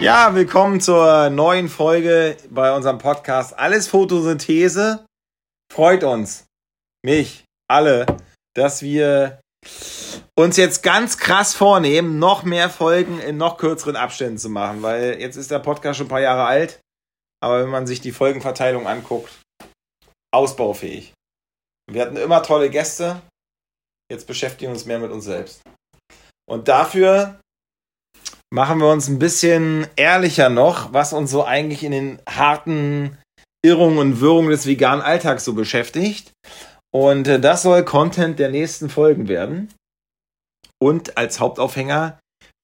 Ja, willkommen zur neuen Folge bei unserem Podcast Alles Photosynthese. Freut uns, mich, alle, dass wir uns jetzt ganz krass vornehmen, noch mehr Folgen in noch kürzeren Abständen zu machen, weil jetzt ist der Podcast schon ein paar Jahre alt, aber wenn man sich die Folgenverteilung anguckt, ausbaufähig. Wir hatten immer tolle Gäste, jetzt beschäftigen wir uns mehr mit uns selbst. Und dafür machen wir uns ein bisschen ehrlicher noch, was uns so eigentlich in den harten Irrungen und Wirrungen des veganen Alltags so beschäftigt. Und äh, das soll Content der nächsten Folgen werden. Und als Hauptaufhänger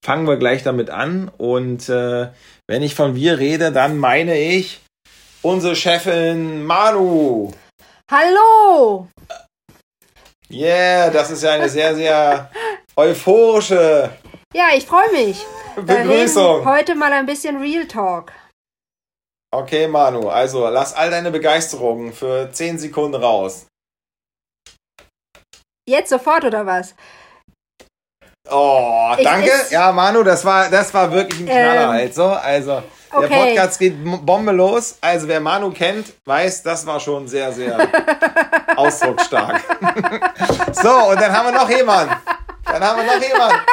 fangen wir gleich damit an. Und äh, wenn ich von wir rede, dann meine ich unsere Chefin Manu. Hallo! Yeah, das ist ja eine sehr, sehr euphorische Ja, ich freue mich. Begrüßung. Heute mal ein bisschen Real Talk. Okay, Manu, also lass all deine Begeisterung für 10 Sekunden raus. Jetzt sofort oder was? Oh, danke. ich- ja, Manu, das war, das war wirklich ein Knaller Ähm, halt so. Also, der okay. Podcast geht Bombe los. Also, wer Manu kennt, weiß, das war schon sehr, sehr ausdrucksstark. so, und dann haben wir noch jemanden. Dann haben wir noch jemanden.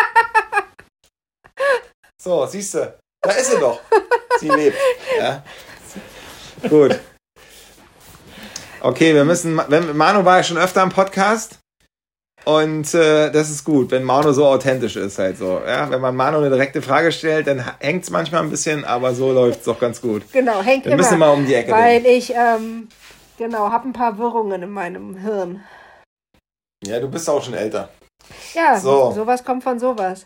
So, siehst du, da ist sie doch. Sie lebt. Ja. Gut. Okay, wir müssen. Wenn, Manu war ja schon öfter im Podcast. Und äh, das ist gut, wenn Manu so authentisch ist halt so. Ja? Wenn man Manu eine direkte Frage stellt, dann hängt es manchmal ein bisschen, aber so läuft es doch ganz gut. Genau, hängt Wir immer. müssen mal um die Ecke Weil ich, ähm, genau, habe ein paar Wirrungen in meinem Hirn. Ja, du bist auch schon älter. Ja, So. sowas kommt von sowas.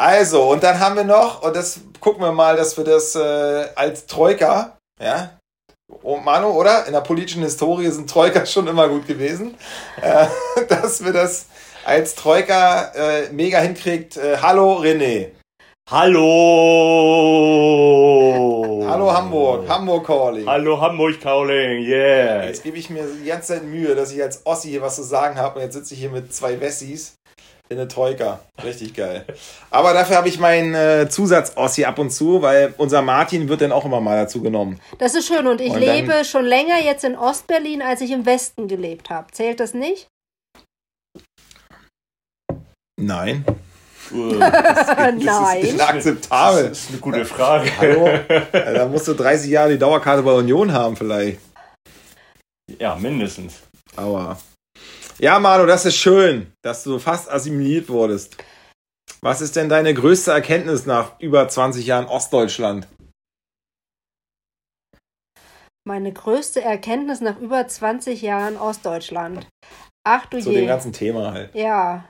Also, und dann haben wir noch, und das gucken wir mal, dass wir das äh, als Troika, ja, oh, Manu, oder? In der politischen Historie sind Troika schon immer gut gewesen, äh, dass wir das als Troika äh, mega hinkriegt. Äh, hallo René. Hallo! Hallo Hamburg. Hamburg Calling. Hallo Hamburg Calling, yeah! Jetzt gebe ich mir die ganze Zeit Mühe, dass ich als Ossi hier was zu sagen habe. Und jetzt sitze ich hier mit zwei Wessis in der Troika. Richtig geil. Aber dafür habe ich meinen äh, Zusatz-Ossi ab und zu, weil unser Martin wird dann auch immer mal dazu genommen. Das ist schön und ich Und dann- lebe schon länger jetzt in Ostberlin, als ich im Westen gelebt habe. Zählt das nicht? Nein. Das ist Nein. inakzeptabel. Das ist eine gute Frage. Hallo? Da musst du 30 Jahre die Dauerkarte bei Union haben vielleicht. Ja, mindestens. Aber. Ja, Manu, das ist schön, dass du fast assimiliert wurdest. Was ist denn deine größte Erkenntnis nach über 20 Jahren Ostdeutschland? Meine größte Erkenntnis nach über 20 Jahren Ostdeutschland. Ach du Zu je. dem ganzen Thema halt. Ja.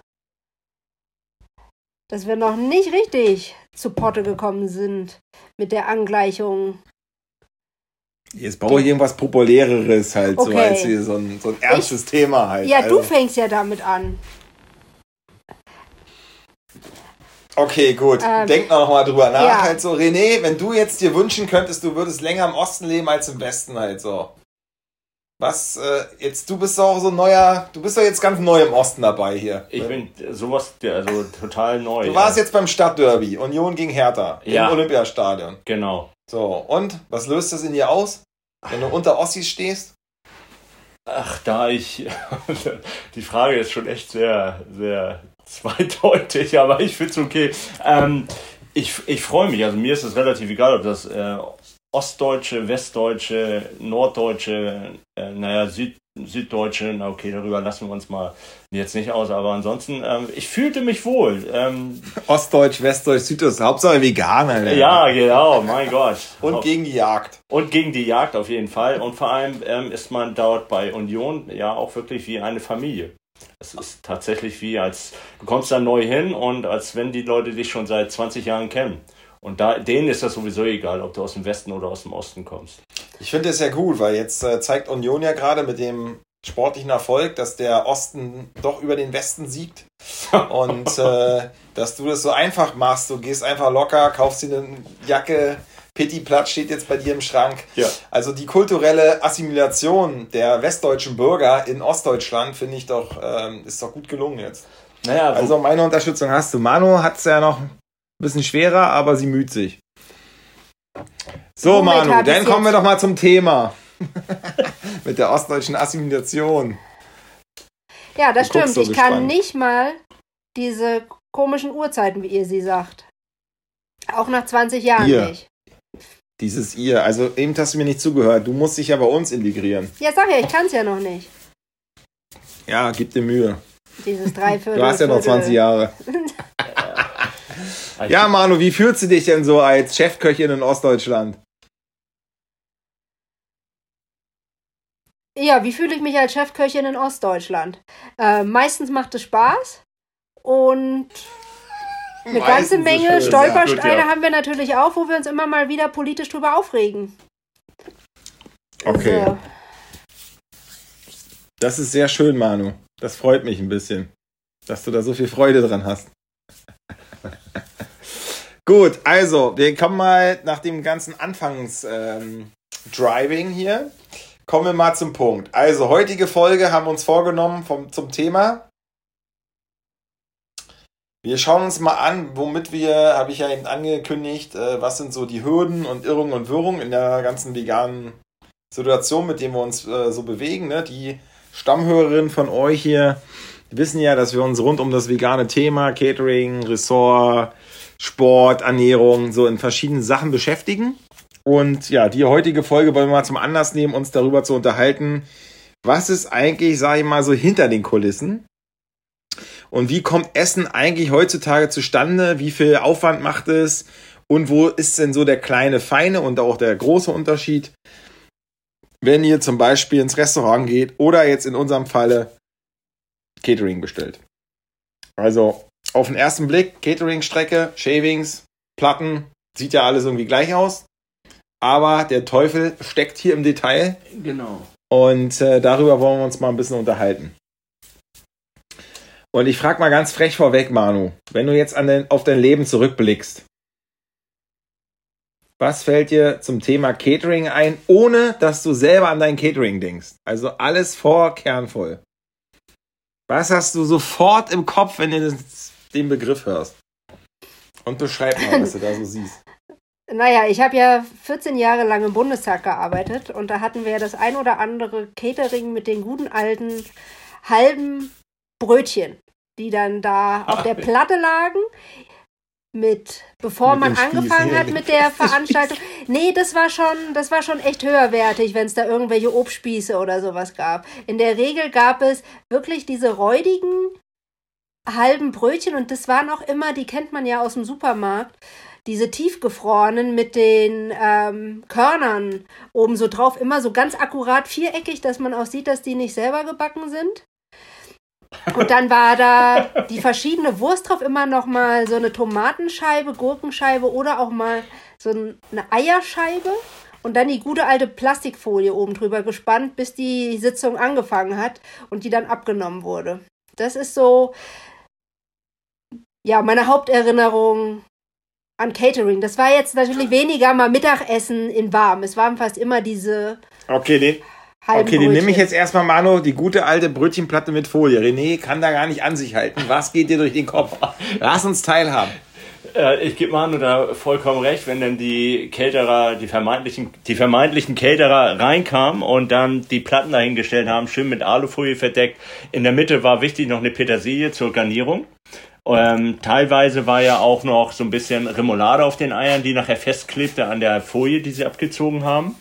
Dass wir noch nicht richtig zu Potte gekommen sind mit der Angleichung. Jetzt brauche ich irgendwas Populäreres halt, so Okay. als hier so ein, so ein ernstes Thema halt. Ja, du also. fängst ja damit an. Okay, gut. Ähm, Denk noch mal drüber nach. ja. Halt so, René, wenn du jetzt dir wünschen könntest, du würdest länger im Osten leben als im Westen halt so. Was, äh, jetzt, du bist doch so ein neuer, du bist doch jetzt ganz neu im Osten dabei hier. Ich bin sowas, also total neu. Du warst jetzt beim Stadtderby, Union gegen Hertha Ja. im Olympiastadion. Genau. So, und was löst das in dir aus, wenn du unter Ossis stehst? Ach, da ich. Die Frage ist schon echt sehr, sehr zweideutig, aber ich finde es okay. Ähm, ich ich freue mich, also mir ist es relativ egal, ob das äh, Ostdeutsche, Westdeutsche, Norddeutsche, äh, naja, Süd, Süddeutsche, na okay, darüber lassen wir uns mal jetzt nicht aus, aber ansonsten, ähm, ich fühlte mich wohl. Ähm, Ostdeutsch, Westdeutsch, Süddeutsch, Hauptsache Veganer. ne? ja, genau, mein Gott. Und gegen die Jagd. Und gegen die Jagd auf jeden Fall. Und vor allem ähm, ist man dort bei Union ja auch wirklich wie eine Familie. Es ist tatsächlich wie, als du kommst da neu hin und als wenn die Leute dich schon seit 20 Jahren kennen. Und da, denen ist das sowieso egal, ob du aus dem Westen oder aus dem Osten kommst. Ich finde es ja gut, weil jetzt äh, zeigt Union ja gerade mit dem sportlichen Erfolg, dass der Osten doch über den Westen siegt. Und äh, dass du das so einfach machst. Du gehst einfach locker, kaufst dir eine Jacke, Pitti-Platz steht jetzt bei dir im Schrank. Ja. Also die kulturelle Assimilation der westdeutschen Bürger in Ostdeutschland finde ich doch, ähm, ist doch gut gelungen jetzt. Naja, Also meine Unterstützung hast du. Manu hat es ja noch bisschen schwerer, aber sie müht sich. So, Womit Manu, dann kommen wir doch mal zum Thema. Mit der ostdeutschen Assimilation. Ja, das stimmt. so ich kann gespannt. nicht mal diese komischen Uhrzeiten, wie ihr sie sagt. Auch nach 20 Jahren Ihr. nicht. Dieses ihr. Also eben hast du mir nicht zugehört. Du musst dich ja bei uns integrieren. Ja, sag ja, ich kann es ja noch nicht. Ja, gib dir Mühe. Dieses Dreiviertel. Du hast ja noch Viertel. 20 Jahre. Ja, Manu, wie fühlst du dich denn so als Chefköchin in Ostdeutschland? Ja, wie fühle ich mich als Chefköchin in Ostdeutschland? Äh, meistens macht es Spaß und eine ganze Menge Stolpersteine ja. haben wir natürlich auch, wo wir uns immer mal wieder politisch drüber aufregen. Okay. So. Das ist sehr schön, Manu. Das freut mich ein bisschen, dass du da so viel Freude dran hast. Gut, also, wir kommen mal nach dem ganzen Anfangs-Driving hier, kommen wir mal zum Punkt. Also, heutige Folge haben wir uns vorgenommen vom, zum Thema. Wir schauen uns mal an, womit wir, habe ich ja eben angekündigt, äh, was sind so die Hürden und Irrungen und Wirrungen in der ganzen veganen Situation, mit denen wir uns äh, so bewegen. Ne? Die Stammhörerinnen von euch hier wissen ja, dass wir uns rund um das vegane Thema, Catering, Ressort, Sport, Ernährung, so in verschiedenen Sachen beschäftigen. Und ja, die heutige Folge wollen wir mal zum Anlass nehmen, uns darüber zu unterhalten, was ist eigentlich, sage ich mal, so hinter den Kulissen? Und wie kommt Essen eigentlich heutzutage zustande? Wie viel Aufwand macht es? Und wo ist denn so der kleine, feine und auch der große Unterschied, wenn ihr zum Beispiel ins Restaurant geht oder jetzt in unserem Falle Catering bestellt? Also auf den ersten Blick, Catering-Strecke, Shavings, Platten, sieht ja alles irgendwie gleich aus. Aber der Teufel steckt hier im Detail Genau. und äh, darüber wollen wir uns mal ein bisschen unterhalten. Und ich frage mal ganz frech vorweg, Manu, wenn du jetzt an dein, auf dein Leben zurückblickst, was fällt dir zum Thema Catering ein, ohne dass du selber an dein Catering denkst? Also alles vor kernvoll. Was hast du sofort im Kopf, wenn du das, den Begriff hörst? Und beschreib mal, was du da so siehst. Naja, ich habe ja 14 Jahre lang im Bundestag gearbeitet und da hatten wir ja das ein oder andere Catering mit den guten alten halben Brötchen, die dann da auf der Platte lagen. Mit, bevor Mit man angefangen hat mit der Veranstaltung. Nee, das war schon, das war schon echt höherwertig, wenn es da irgendwelche Obstspieße oder sowas gab. In der Regel gab es wirklich diese räudigen halben Brötchen und das waren auch immer, die kennt man ja aus dem Supermarkt, diese tiefgefrorenen mit den ähm, Körnern oben so drauf, immer so ganz akkurat viereckig, dass man auch sieht, dass die nicht selber gebacken sind. Und dann war da die verschiedene Wurst drauf, immer noch mal so eine Tomatenscheibe, Gurkenscheibe oder auch mal so ein- eine Eierscheibe und dann die gute alte Plastikfolie oben drüber gespannt, bis die Sitzung angefangen hat und die dann abgenommen wurde. Das ist so, ja, meine Haupterinnerung an Catering. Das war jetzt natürlich weniger mal Mittagessen in warm. Es waren fast immer diese Okay, den, halben okay, den nehme ich Brötchen. jetzt erstmal, Manu, die gute alte Brötchenplatte mit Folie. René kann da gar nicht an sich halten. Was geht dir durch den Kopf? Lass uns teilhaben. Äh, ich gebe Manu da vollkommen recht, wenn dann die Caterer, die vermeintlichen, die vermeintlichen Caterer reinkamen und dann die Platten dahingestellt haben, schön mit Alufolie verdeckt. In der Mitte war wichtig noch eine Petersilie zur Garnierung. Ähm, teilweise war ja auch noch so ein bisschen Remoulade auf den Eiern, die nachher festklebte an der Folie, die sie abgezogen haben.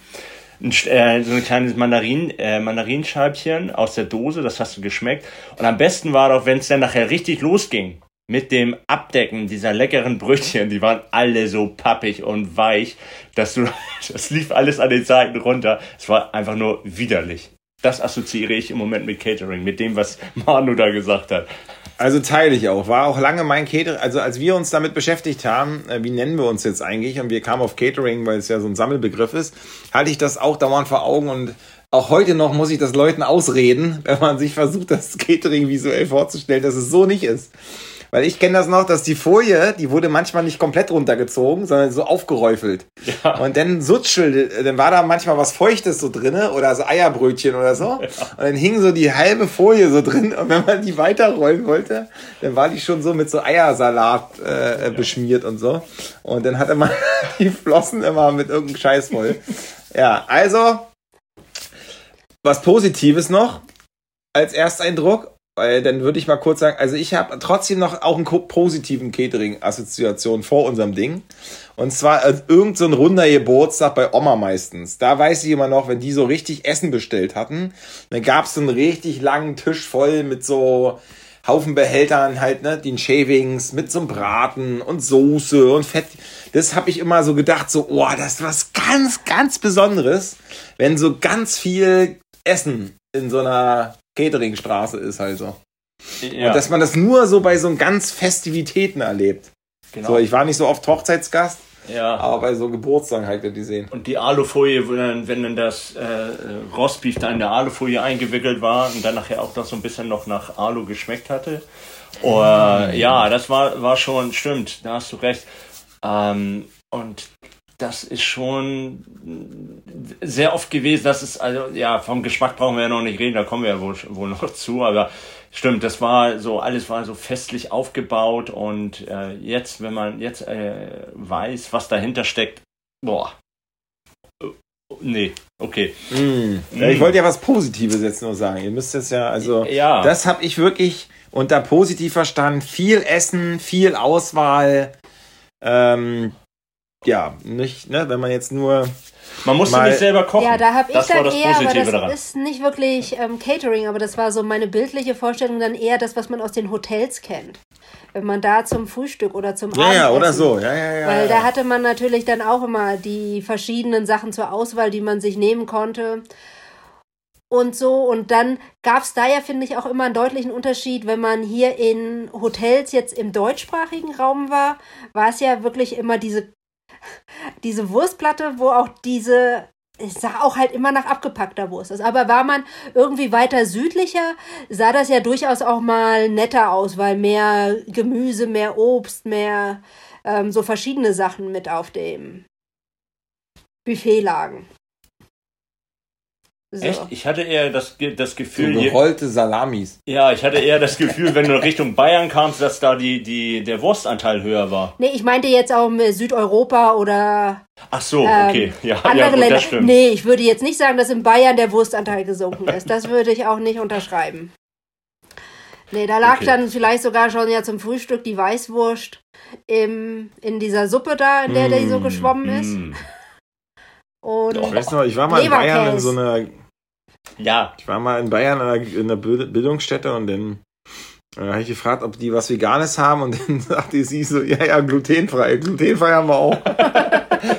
Ein, äh, so ein kleines Mandarin, äh, Mandarinscheibchen aus der Dose, das hast du geschmeckt. Und am besten war doch, wenn es dann nachher richtig losging mit dem Abdecken dieser leckeren Brötchen, die waren alle so pappig und weich, dass du, das lief alles an den Seiten runter. Es war einfach nur widerlich. Das assoziiere ich im Moment mit Catering, mit dem, was Manu da gesagt hat. Also teile ich auch. War auch lange mein Catering. Also als wir uns damit beschäftigt haben, äh, wie nennen wir uns jetzt eigentlich? Und wir kamen auf Catering, weil es ja so ein Sammelbegriff ist, hatte ich das auch dauernd vor Augen und auch heute noch muss ich das Leuten ausreden, wenn man sich versucht, das Catering visuell vorzustellen, dass es so nicht ist. Weil ich kenne das noch, dass die Folie, die wurde manchmal nicht komplett runtergezogen, sondern so aufgeräufelt. Ja. Und dann sutschelte, dann war da manchmal was Feuchtes so drinne oder so Eierbrötchen oder so. Und dann hing so die halbe Folie so drin. Und wenn man die weiterrollen wollte, dann war die schon so mit so Eiersalat äh, beschmiert und so. Und dann hatte man die Flossen immer mit irgendeinem Scheiß voll. Ja, also was Positives noch als Ersteindruck, weil dann würde ich mal kurz sagen, also ich habe trotzdem noch auch einen positiven Catering-Assoziation vor unserem Ding. Und zwar als irgend so ein runder Geburtstag bei Oma meistens. Da weiß ich immer noch, wenn die so richtig Essen bestellt hatten, dann gab es so einen richtig langen Tisch voll mit so Haufen Behältern halt, ne, den Shavings mit so einem Braten und Soße und Fett. Das habe ich immer so gedacht, so, oh, das ist was ganz, ganz Besonderes, wenn so ganz viel Essen in so einer Cateringstraße ist halt so. Ja, Und dass man das nur so bei so ganz Festivitäten erlebt. genau. So, ich war nicht so oft Hochzeitsgast, ja. aber bei so Geburtstagen halt die sehen. Und die Alufolie, wenn dann das äh, Rostbeef da in der Alufolie eingewickelt war und dann nachher auch noch so ein bisschen noch nach Alu geschmeckt hatte. Oh, äh, ja, das war, war schon, stimmt, da hast du recht. Ähm, und das ist schon sehr oft gewesen, das ist, also, ja, vom Geschmack brauchen wir ja noch nicht reden, da kommen wir ja wohl, wohl noch zu, aber stimmt, das war so, alles war so festlich aufgebaut und äh, jetzt, wenn man jetzt äh, weiß, was dahinter steckt, boah. Äh, Nee, okay. Ja, ich wollte ja was Positives jetzt nur sagen. Ihr müsst es ja, also, Ja. das habe ich wirklich unter positiv verstanden. Viel Essen, viel Auswahl. Ähm, ja, nicht, ne, wenn man jetzt nur. Man musste Mal- nicht selber kochen. Ja, da habe ich das dann das eher, aber Positive das daran. ist nicht wirklich ähm, Catering, aber das war so meine bildliche Vorstellung dann eher das, was man aus den Hotels kennt. Wenn man da zum Frühstück oder zum Ja, ja, Abendessen oder so. Ja, ja, ja. Weil ja. da hatte man natürlich dann auch immer die verschiedenen Sachen zur Auswahl, die man sich nehmen konnte. Und so, und dann gab es da ja, finde ich, auch immer einen deutlichen Unterschied, wenn man hier in Hotels jetzt im deutschsprachigen Raum war, war es ja wirklich immer diese, diese Wurstplatte, wo auch diese, es sah auch halt immer nach abgepackter Wurst aus. Aber war man irgendwie weiter südlicher, sah das ja durchaus auch mal netter aus, weil mehr Gemüse, mehr Obst, mehr ähm, so verschiedene Sachen mit auf dem Buffet lagen. So. Echt? Ich hatte eher das, das so Gefühl, je, gerollte Salamis. ja, ich hatte eher das Gefühl, wenn du Richtung Bayern kamst, dass da die, die, der Wurstanteil höher war. Nee, ich meinte jetzt auch mit Südeuropa oder Ach so, ähm, okay. Ja, andere ja gut, Länder. das stimmt. Nee, ich würde jetzt nicht sagen, dass in Bayern der Wurstanteil gesunken ist. Das würde ich auch nicht unterschreiben. Nee, da lag Okay. dann vielleicht sogar schon ja zum Frühstück die Weißwurst im, in dieser Suppe da, in der die so geschwommen ist. Mm. Und Ich weiß noch, ich war mal in. Bayern in so einer Ja, Ich war mal in Bayern in einer, in einer Bild- Bildungsstätte und dann äh, habe ich gefragt, ob die was Veganes haben und dann sagte sie so, ja, ja, glutenfrei. Glutenfrei haben wir auch.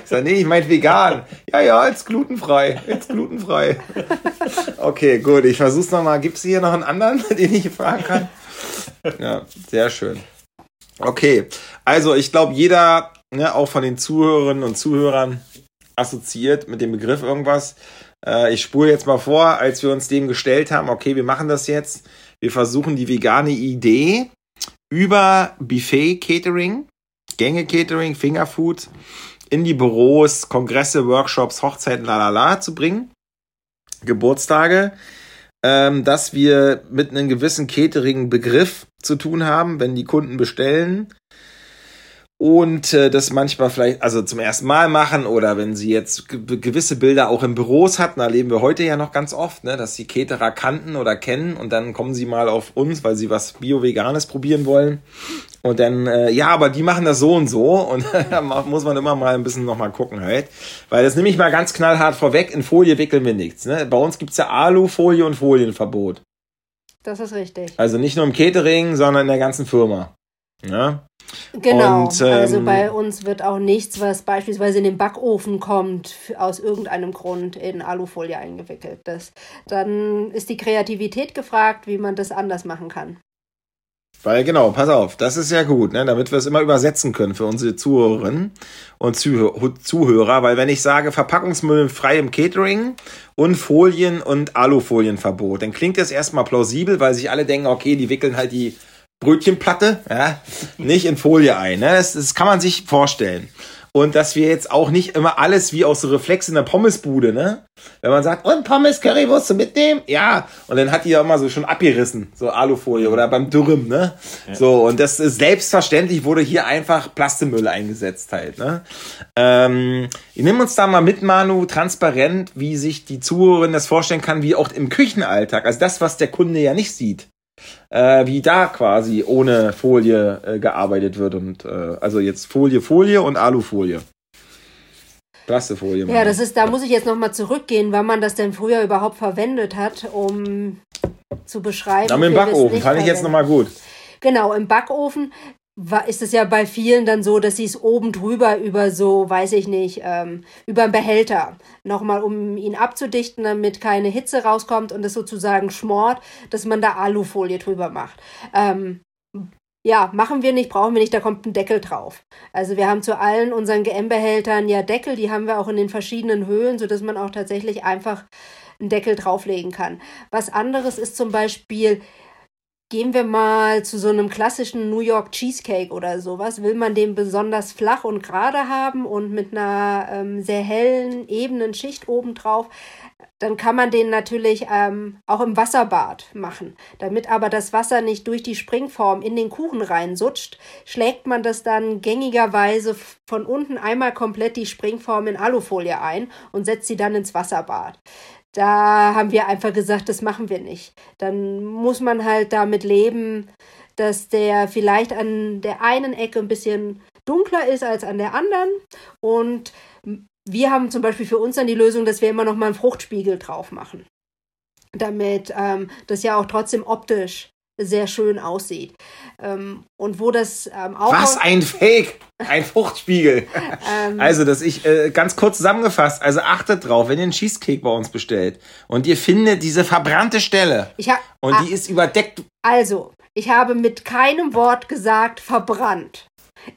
ich sage, nee, ich meine vegan. Ja, ja, jetzt glutenfrei. Jetzt glutenfrei. Okay, gut, ich versuch's nochmal. Gibt's hier noch einen anderen, den ich fragen kann? Ja, sehr schön. Okay, also ich glaube, jeder, ne, auch von den Zuhörerinnen und Zuhörern, assoziiert mit dem Begriff irgendwas. Äh, ich spule jetzt mal vor, als wir uns dem gestellt haben, okay, wir machen das jetzt. Wir versuchen die vegane Idee über Buffet-Catering, Gänge-Catering, Fingerfood in die Büros, Kongresse, Workshops, Hochzeiten, lalala zu bringen. Geburtstage, ähm, dass wir mit einem gewissen Catering-Begriff zu tun haben, wenn die Kunden bestellen und äh, das manchmal vielleicht also zum ersten Mal machen oder wenn sie jetzt ge gewisse Bilder auch in Büros hatten, erleben wir heute ja noch ganz oft, ne, dass die Caterer kannten oder kennen und dann kommen sie mal auf uns, weil sie was Bio-Veganes probieren wollen. Und dann, äh, ja, aber die machen das so und so. Und da muss man immer mal ein bisschen nochmal gucken halt, weil das nehme ich mal ganz knallhart vorweg, in Folie wickeln wir nichts, ne, bei uns gibt's ja Alufolie und Folienverbot, das ist richtig. also nicht nur im Catering, sondern in der ganzen Firma, ja. Genau. Und, ähm, also bei uns wird auch nichts, was beispielsweise in den Backofen kommt, aus irgendeinem Grund in Alufolie eingewickelt. Das, dann ist die Kreativität gefragt, wie man das anders machen kann. Weil genau, pass auf, das ist ja gut, ne, damit wir es immer übersetzen können für unsere Zuhörerinnen und Zuhö Zuhörer, weil wenn ich sage Verpackungsmüll frei im Catering und Folien und Alufolienverbot, dann klingt das erstmal plausibel, weil sich alle denken, okay, die wickeln halt die Brötchenplatte, ja, nicht in Folie ein. Ne? Das, das kann man sich vorstellen. Und dass wir jetzt auch nicht immer alles wie aus so Reflex in der Pommesbude, ne? Wenn man sagt, und Pommes, Currywurst mitnehmen? Ja. Und dann hat die ja immer so schon abgerissen, so Alufolie oder beim Dürren, ne? Ja. So, und das ist selbstverständlich wurde hier einfach Plastemüll eingesetzt halt, ne? Ähm, ich nehme uns da mal mit, Manu, transparent, wie sich die Zuhörerin das vorstellen kann, wie auch im Küchenalltag. Also das, was der Kunde ja nicht sieht äh, wie da quasi ohne Folie äh, gearbeitet wird und äh, also jetzt Folie, Folie und Alufolie. Plastefolie. Ja, das ist, da muss ich jetzt nochmal zurückgehen, wann man das denn früher überhaupt verwendet hat, um zu beschreiben. Na, im Backofen fand ich jetzt nochmal gut. Genau, im Backofen ist es ja bei vielen dann so, dass sie es oben drüber über so, weiß ich nicht, ähm, über einen Behälter nochmal, um ihn abzudichten, damit keine Hitze rauskommt und es sozusagen schmort, dass man da Alufolie drüber macht. Ähm, ja, machen wir nicht, brauchen wir nicht, da kommt ein Deckel drauf. Also wir haben zu allen unseren GM-Behältern ja Deckel, die haben wir auch in den verschiedenen Höhen, sodass man auch tatsächlich einfach einen Deckel drauflegen kann. Was anderes ist zum Beispiel Gehen wir mal zu so einem klassischen New York Cheesecake oder sowas. Will man den besonders flach und gerade haben und mit einer ähm, sehr hellen, ebenen Schicht obendrauf, dann kann man den natürlich ähm, auch im Wasserbad machen. Damit aber das Wasser nicht durch die Springform in den Kuchen reinsutscht, schlägt man das dann gängigerweise von unten einmal komplett die Springform in Alufolie ein und setzt sie dann ins Wasserbad. Da haben wir einfach gesagt, das machen wir nicht. Dann muss man halt damit leben, dass der vielleicht an der einen Ecke ein bisschen dunkler ist als an der anderen. Und wir haben zum Beispiel für uns dann die Lösung, dass wir immer noch mal einen Fruchtspiegel drauf machen. Damit ähm, das ja auch trotzdem optisch sehr schön aussieht. Ähm, und wo das ähm, auch. Was ein Fake! Ein Fruchtspiegel. ähm, also, dass ich äh, ganz kurz zusammengefasst, also achtet drauf, wenn ihr einen Cheesecake bei uns bestellt und ihr findet diese verbrannte Stelle ich und ah, die ist überdeckt. Also, ich habe mit keinem Wort gesagt verbrannt.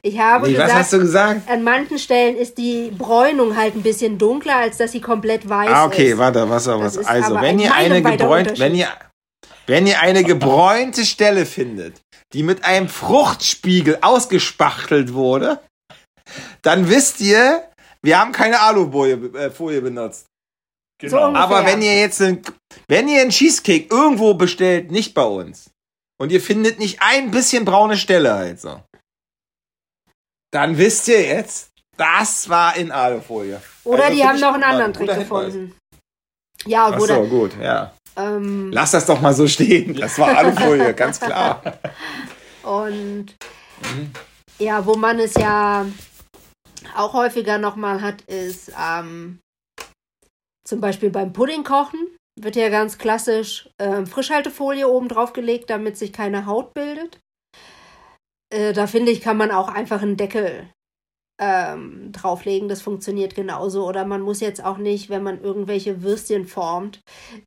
Ich habe nee, gesagt, was hast du gesagt? An manchen Stellen ist die Bräunung halt ein bisschen dunkler, als dass sie komplett weiß ah, okay, ist. warte, was was. Also, wenn ihr eine gebräunt, wenn ihr wenn ihr eine gebräunte Stelle findet, die mit einem Fruchtspiegel ausgespachtelt wurde, dann wisst ihr, wir haben keine Alufolie äh, benutzt. Genau. So Aber wenn ihr jetzt einen, wenn ihr einen Cheesecake irgendwo bestellt, nicht bei uns, und ihr findet nicht ein bisschen braune Stelle halt so, dann wisst ihr jetzt, das war in Alufolie. Oder also die haben noch einen anderen Trick gefunden. Ja, Ach so, gut, ja. Ähm, Lass das doch mal so stehen. Das war Alufolie, ganz klar. Und mhm. ja, wo man es ja auch häufiger nochmal hat, ist ähm, zum Beispiel beim Puddingkochen wird ja ganz klassisch äh, Frischhaltefolie oben drauf gelegt, damit sich keine Haut bildet. Äh, da finde ich, kann man auch einfach einen Deckel ähm, drauflegen. Das funktioniert genauso. Oder man muss jetzt auch nicht, wenn man irgendwelche Würstchen formt,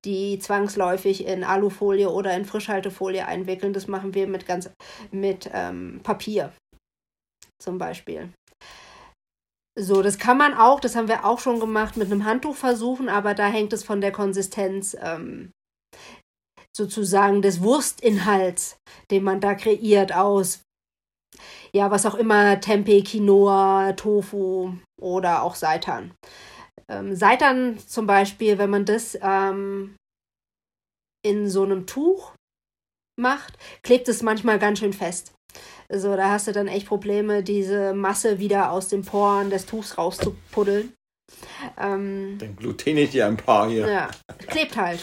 die zwangsläufig in Alufolie oder in Frischhaltefolie einwickeln. Das machen wir mit ganz mit ähm, Papier zum Beispiel. So, das kann man auch, das haben wir auch schon gemacht, mit einem Handtuch versuchen, aber da hängt es von der Konsistenz ähm, sozusagen des Wurstinhalts, den man da kreiert, aus ja, was auch immer, Tempeh, Quinoa, Tofu oder auch Seitan. Ähm, Seitan zum Beispiel, wenn man das ähm, in so einem Tuch macht, klebt es manchmal ganz schön fest. Also da hast du dann echt Probleme, diese Masse wieder aus den Poren des Tuchs rauszupuddeln. Ähm, Dann Gluten ich dir ein paar hier. Ja, klebt halt.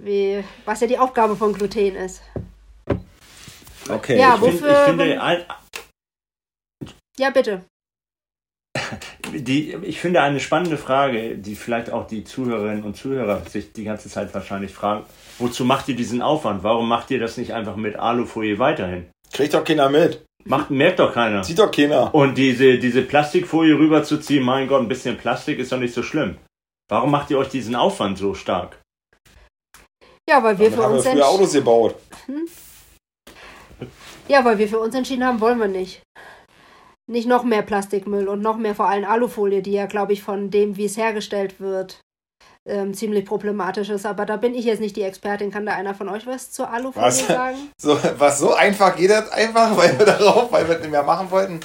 Wie, was ja die Aufgabe von Gluten ist. Okay. Ja, ich wofür. Find, ich finde, ein, ja, bitte. Die, ich finde eine spannende Frage, die vielleicht auch die Zuhörerinnen und Zuhörer sich die ganze Zeit wahrscheinlich fragen. Wozu macht ihr diesen Aufwand? Warum macht ihr das nicht einfach mit Alufolie weiterhin? Kriegt doch keiner mit. Macht, merkt doch keiner. Sieht doch keiner. Und diese, diese Plastikfolie rüberzuziehen, mein Gott, ein bisschen Plastik ist doch nicht so schlimm. Warum macht ihr euch diesen Aufwand so stark? Ja, weil wir Damit für uns wir früher Autos gebaut. Hm? Ja, weil wir für uns entschieden haben, wollen wir nicht. Nicht noch mehr Plastikmüll und noch mehr vor allem Alufolie, die ja, glaube ich, von dem, wie es hergestellt wird, ähm, ziemlich problematisch ist. Aber da bin ich jetzt nicht die Expertin. Kann da einer von euch was zur Alufolie Was? sagen? So, was so einfach geht das einfach, weil wir darauf, weil wir das nicht mehr machen wollten?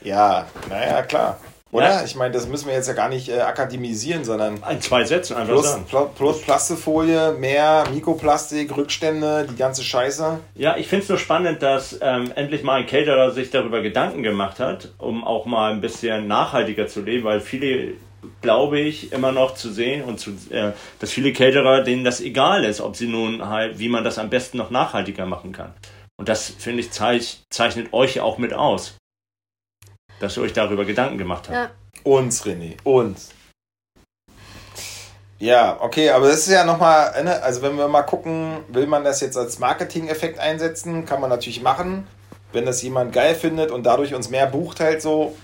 Ja, naja, klar. Oder? Ja. Ich meine, das müssen wir jetzt ja gar nicht äh, akademisieren, sondern In zwei Sätzen einfach plus, sagen. plus, Plastifolie, mehr Mikroplastik, Rückstände, die ganze Scheiße. Ja, ich finde es nur spannend, dass ähm, endlich mal ein Caterer sich darüber Gedanken gemacht hat, um auch mal ein bisschen nachhaltiger zu leben, weil viele, glaube ich, immer noch zu sehen und zu, äh, dass viele Caterer, denen das egal ist, ob sie nun halt, wie man das am besten noch nachhaltiger machen kann. Und das, finde ich, zeich, zeichnet euch ja auch mit aus. Dass ihr euch darüber Gedanken gemacht habt. Ja. Uns, René, uns. Ja, okay, aber das ist ja nochmal, ne, also wenn wir mal gucken, will man das jetzt als Marketing-Effekt einsetzen, kann man natürlich machen. Wenn das jemand geil findet und dadurch uns mehr bucht, halt so,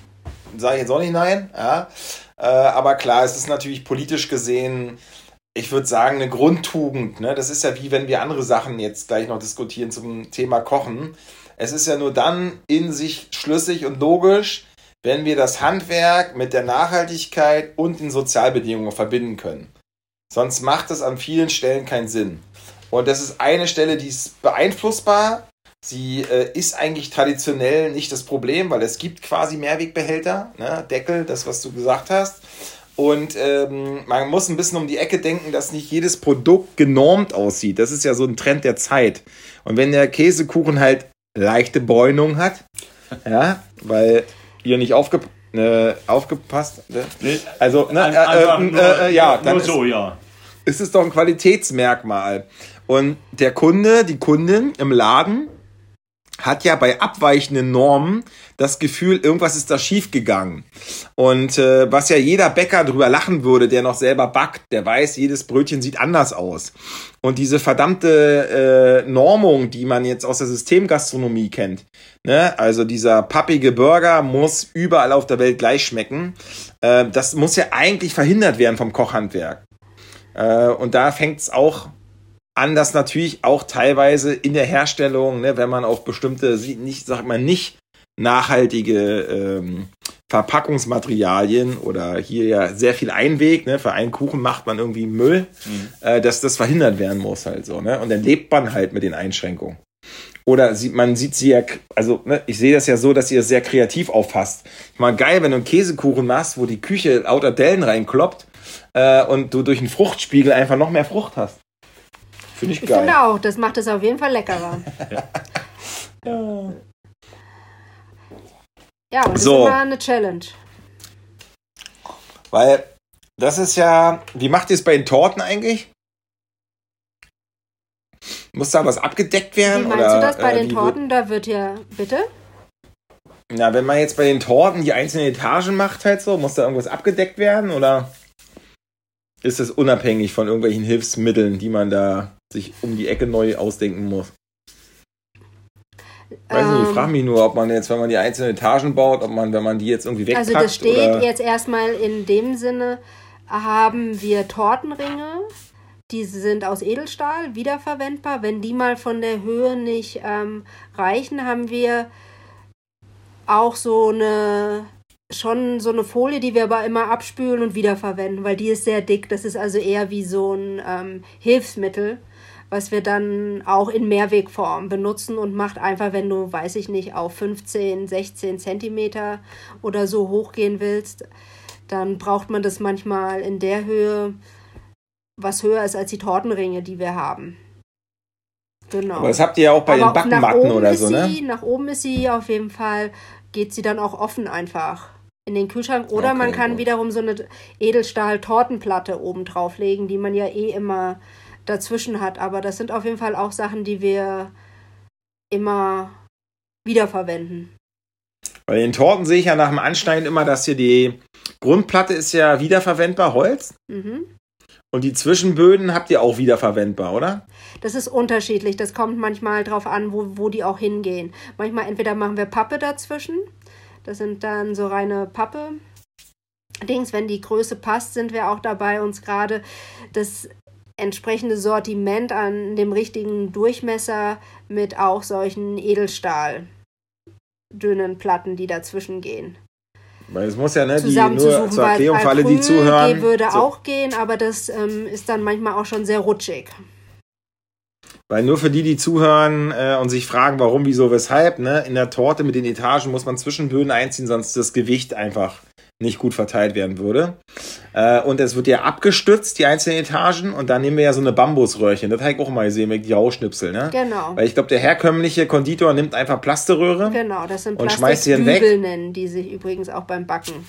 sage ich jetzt auch nicht nein. Ja. Äh, aber klar, es ist natürlich politisch gesehen, ich würde sagen, eine Grundtugend. Ne? Das ist ja wie wenn wir andere Sachen jetzt gleich noch diskutieren zum Thema Kochen. Es ist ja nur dann in sich schlüssig und logisch, wenn wir das Handwerk mit der Nachhaltigkeit und den Sozialbedingungen verbinden können. Sonst macht es an vielen Stellen keinen Sinn. Und das ist eine Stelle, die ist beeinflussbar. Sie äh, ist eigentlich traditionell nicht das Problem, weil es gibt quasi Mehrwegbehälter, ne? Deckel, das, was du gesagt hast. Und ähm, man muss ein bisschen um die Ecke denken, dass nicht jedes Produkt genormt aussieht. Das ist ja so ein Trend der Zeit. Und wenn der Käsekuchen halt leichte Bräunung hat, ja, weil ihr nicht äh, aufgepasst, ne? Nee, also ne, äh, äh, nur, äh, ja, dann ist, so, ja. ist es doch ein Qualitätsmerkmal. Und der Kunde, die Kundin im Laden hat ja bei abweichenden Normen das Gefühl, irgendwas ist da schiefgegangen. Und äh, was ja jeder Bäcker drüber lachen würde, der noch selber backt, der weiß, jedes Brötchen sieht anders aus. Und diese verdammte äh, Normung, die man jetzt aus der Systemgastronomie kennt, ne? also dieser pappige Burger muss überall auf der Welt gleich schmecken, äh, das muss ja eigentlich verhindert werden vom Kochhandwerk. Äh, und da fängt es auch an, dass natürlich auch teilweise in der Herstellung, ne, wenn man auf bestimmte, nicht, sag mal, nicht nachhaltige ähm, Verpackungsmaterialien oder hier ja sehr viel Einweg, ne, für einen Kuchen macht man irgendwie Müll, äh, dass das verhindert werden muss halt so, ne? Und dann lebt man halt mit den Einschränkungen. Oder sieht, man sieht sie ja, also ne, ich sehe das ja so, dass ihr es sehr kreativ auffasst. Mal geil, wenn du einen Käsekuchen machst, wo die Küche lauter Dellen reinkloppt äh, und du durch einen Fruchtspiegel einfach noch mehr Frucht hast. Finde ich Ich geil. finde auch, das macht es auf jeden Fall leckerer. Ja, und das So. ist immer eine Challenge. Weil das ist ja, wie macht ihr es bei den Torten eigentlich? Muss da was abgedeckt Wie werden? meinst oder, du das bei äh, den wie Torten? Da wird ja, bitte? Na, wenn man jetzt bei den Torten die einzelnen Etagen macht halt so, muss da irgendwas abgedeckt werden oder ist es unabhängig von irgendwelchen Hilfsmitteln, die man da sich um die Ecke neu ausdenken muss? Weiß nicht, ich Ähm, frage mich nur, ob man jetzt, wenn man die einzelnen Etagen baut, ob man, wenn man die jetzt irgendwie wegpackt Also das steht oder jetzt erstmal in dem Sinne, haben wir Tortenringe, die sind aus Edelstahl, wiederverwendbar. Wenn die mal von der Höhe nicht ähm, reichen, haben wir auch so eine schon so eine Folie, die wir aber immer abspülen und wiederverwenden, weil die ist sehr dick. Das ist also eher wie so ein ähm, Hilfsmittel, was wir dann auch in Mehrwegform benutzen und macht einfach, wenn du, weiß ich nicht, auf 15, 16 Zentimeter oder so hochgehen willst, dann braucht man das manchmal in der Höhe, was höher ist als die Tortenringe, die wir haben. Genau. Aber das habt ihr ja auch bei Aber den oben oder ist so, ne? sie, Nach oben ist sie auf jeden Fall, geht sie dann auch offen einfach in den Kühlschrank. Oder Okay, man kann gut. wiederum so eine Edelstahl-Tortenplatte oben drauflegen, die man ja eh immer dazwischen hat. Aber das sind auf jeden Fall auch Sachen, die wir immer wiederverwenden. Bei den Torten sehe ich ja nach dem Anschneiden immer, dass hier die Grundplatte ist ja wiederverwendbar Holz Mhm. und die Zwischenböden habt ihr auch wiederverwendbar, oder? Das ist unterschiedlich. Das kommt manchmal drauf an, wo, wo die auch hingehen. Manchmal entweder machen wir Pappe dazwischen. Das sind dann so reine Pappe. Dings, wenn die Größe passt, sind wir auch dabei, uns gerade das entsprechende Sortiment an dem richtigen Durchmesser mit auch solchen Edelstahl dünnen Platten, die dazwischen gehen. Weil es muss ja, ne, die, nur zur Erklärung für alle, die zuhören. würde so, auch gehen, aber das ähm, ist dann manchmal auch schon sehr rutschig. Weil nur für die, die zuhören äh, und sich fragen, warum, wieso, weshalb, ne, in der Torte mit den Etagen muss man Zwischenböden einziehen, sonst das Gewicht einfach nicht gut verteilt werden würde. Äh, und es wird ja abgestützt, die einzelnen Etagen, und dann nehmen wir ja so eine Bambusröhrchen. Das habe ich auch mal gesehen, wenn ich die rausschnipsel, ne? Genau. Weil ich glaube, der herkömmliche Konditor nimmt einfach Plasterröhre. Genau, das sind Und schmeißt die weg? Nennen die sich übrigens auch beim Backen.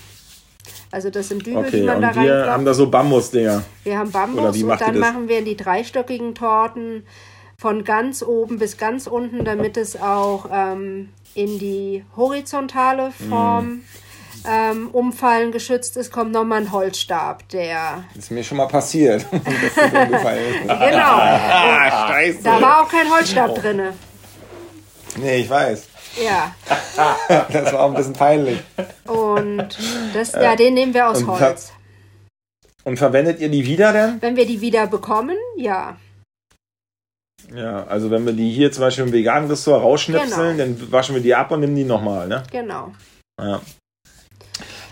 Also das sind Dübel, die Okay, man da und wir haben da so Bambusdinger. Wir haben Bambus und dann machen wir in die dreistöckigen Torten von ganz oben bis ganz unten, damit es auch ähm, in die horizontale Form Mhm. Ähm, umfallen geschützt ist, kommt nochmal ein Holzstab, der Das ist mir schon mal passiert. das ist umgefallen. genau. ah, scheiße. Da war auch kein Holzstab drinne. Nee, ich weiß. Ja. Das war auch ein bisschen peinlich. Und das, ja, den nehmen wir aus Und Holz. Und verwendet ihr die wieder denn? Wenn wir die wieder bekommen, ja. Ja, also wenn wir die hier zum Beispiel im veganen Ressort rausschnipseln, dann waschen wir die ab und nehmen die nochmal, ne? Genau. Ja.